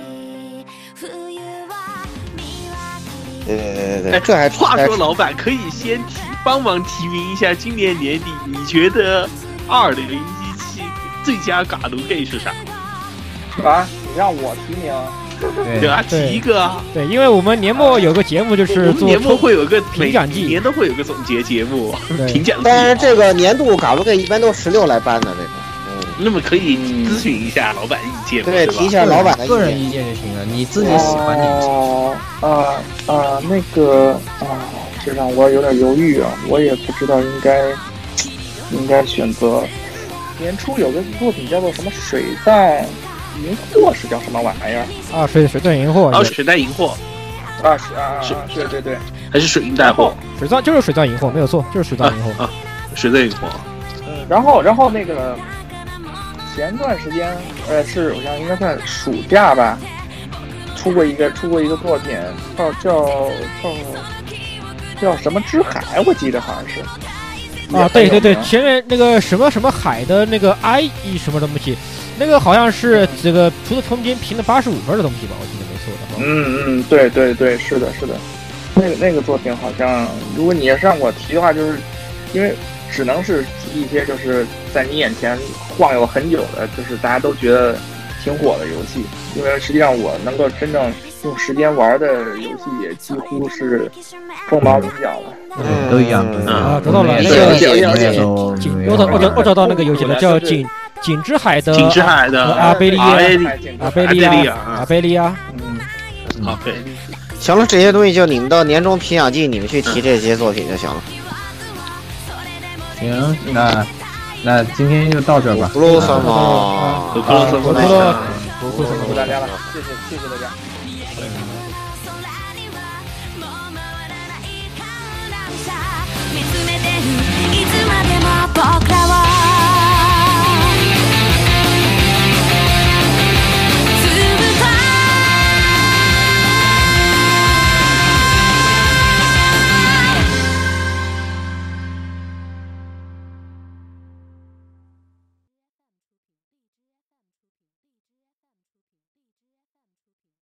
S4: 对对对对对，这还
S3: 话说，老板可以先提帮忙提名一下，今年年底你觉得二零一七最佳嘎鲁 gay 是啥？
S5: 啊，你让我提名？
S3: 对啊，提一个啊。
S2: 对，因为我们年末有个节目，就是
S3: 年末会有个
S2: 评奖季，
S3: 年都会有个总结节目，评奖季。
S4: 但是这个年度嘎鲁 gay 一般都十六来颁的这种。
S3: 那么可以咨询一下老板意见，
S4: 对，提一下老板的
S1: 个人意见就行了。你自己喜欢的
S5: 哦，啊啊，那个啊，这让我有点犹豫啊，我也不知道应该应该选择。年初有个作品叫做什么《水弹银货》，是叫什么玩意儿？
S2: 啊，水水弹银货，
S3: 啊，水弹银货，
S5: 啊是啊，是，对对对，
S3: 还是水银带货？
S2: 水钻就是水钻银货，没有错，就是水钻银货
S3: 啊，水钻银货。
S5: 嗯，然后然后那个。前段时间，呃，是我想应该算暑假吧，出过一个出过一个作品，叫叫叫叫什么之海，我记得好像是。
S2: 啊，对对对前面那个什么什么海的那个 I E 什么东西，那个好像是这个除了空间评了八十五分的东西吧，我记得没错的话。
S5: 嗯嗯，对对对，是的，是的，那个那个作品好像，如果你要是让我提的话，就是因为只能是一些就是在你眼前晃悠很久的，就是大家都觉得挺火的游戏。因为实际上我能够真正用时间玩的游戏也几乎是凤毛麟角了。
S1: 嗯，都一样。
S2: 啊，找到了那
S5: 是
S2: 个
S5: 是是是
S2: 景景，我找我找我找到那个游戏了，叫景景之海的
S3: 景之海的
S2: 阿贝利亚
S3: 阿贝利
S2: 亚
S3: 阿贝利亚
S2: 嗯阿贝利亚，
S5: 嗯，
S3: 好，
S4: 行了，这些东西就你们到年终评奖季，你们去提这些作品就行了。
S1: 行，那那今天就到这儿吧。
S4: 不啰嗦嘛，
S3: 不啰嗦不啰嗦。
S5: 辛苦大家了，谢谢谢谢大家。
S6: 見つめてるいつまでも僕らを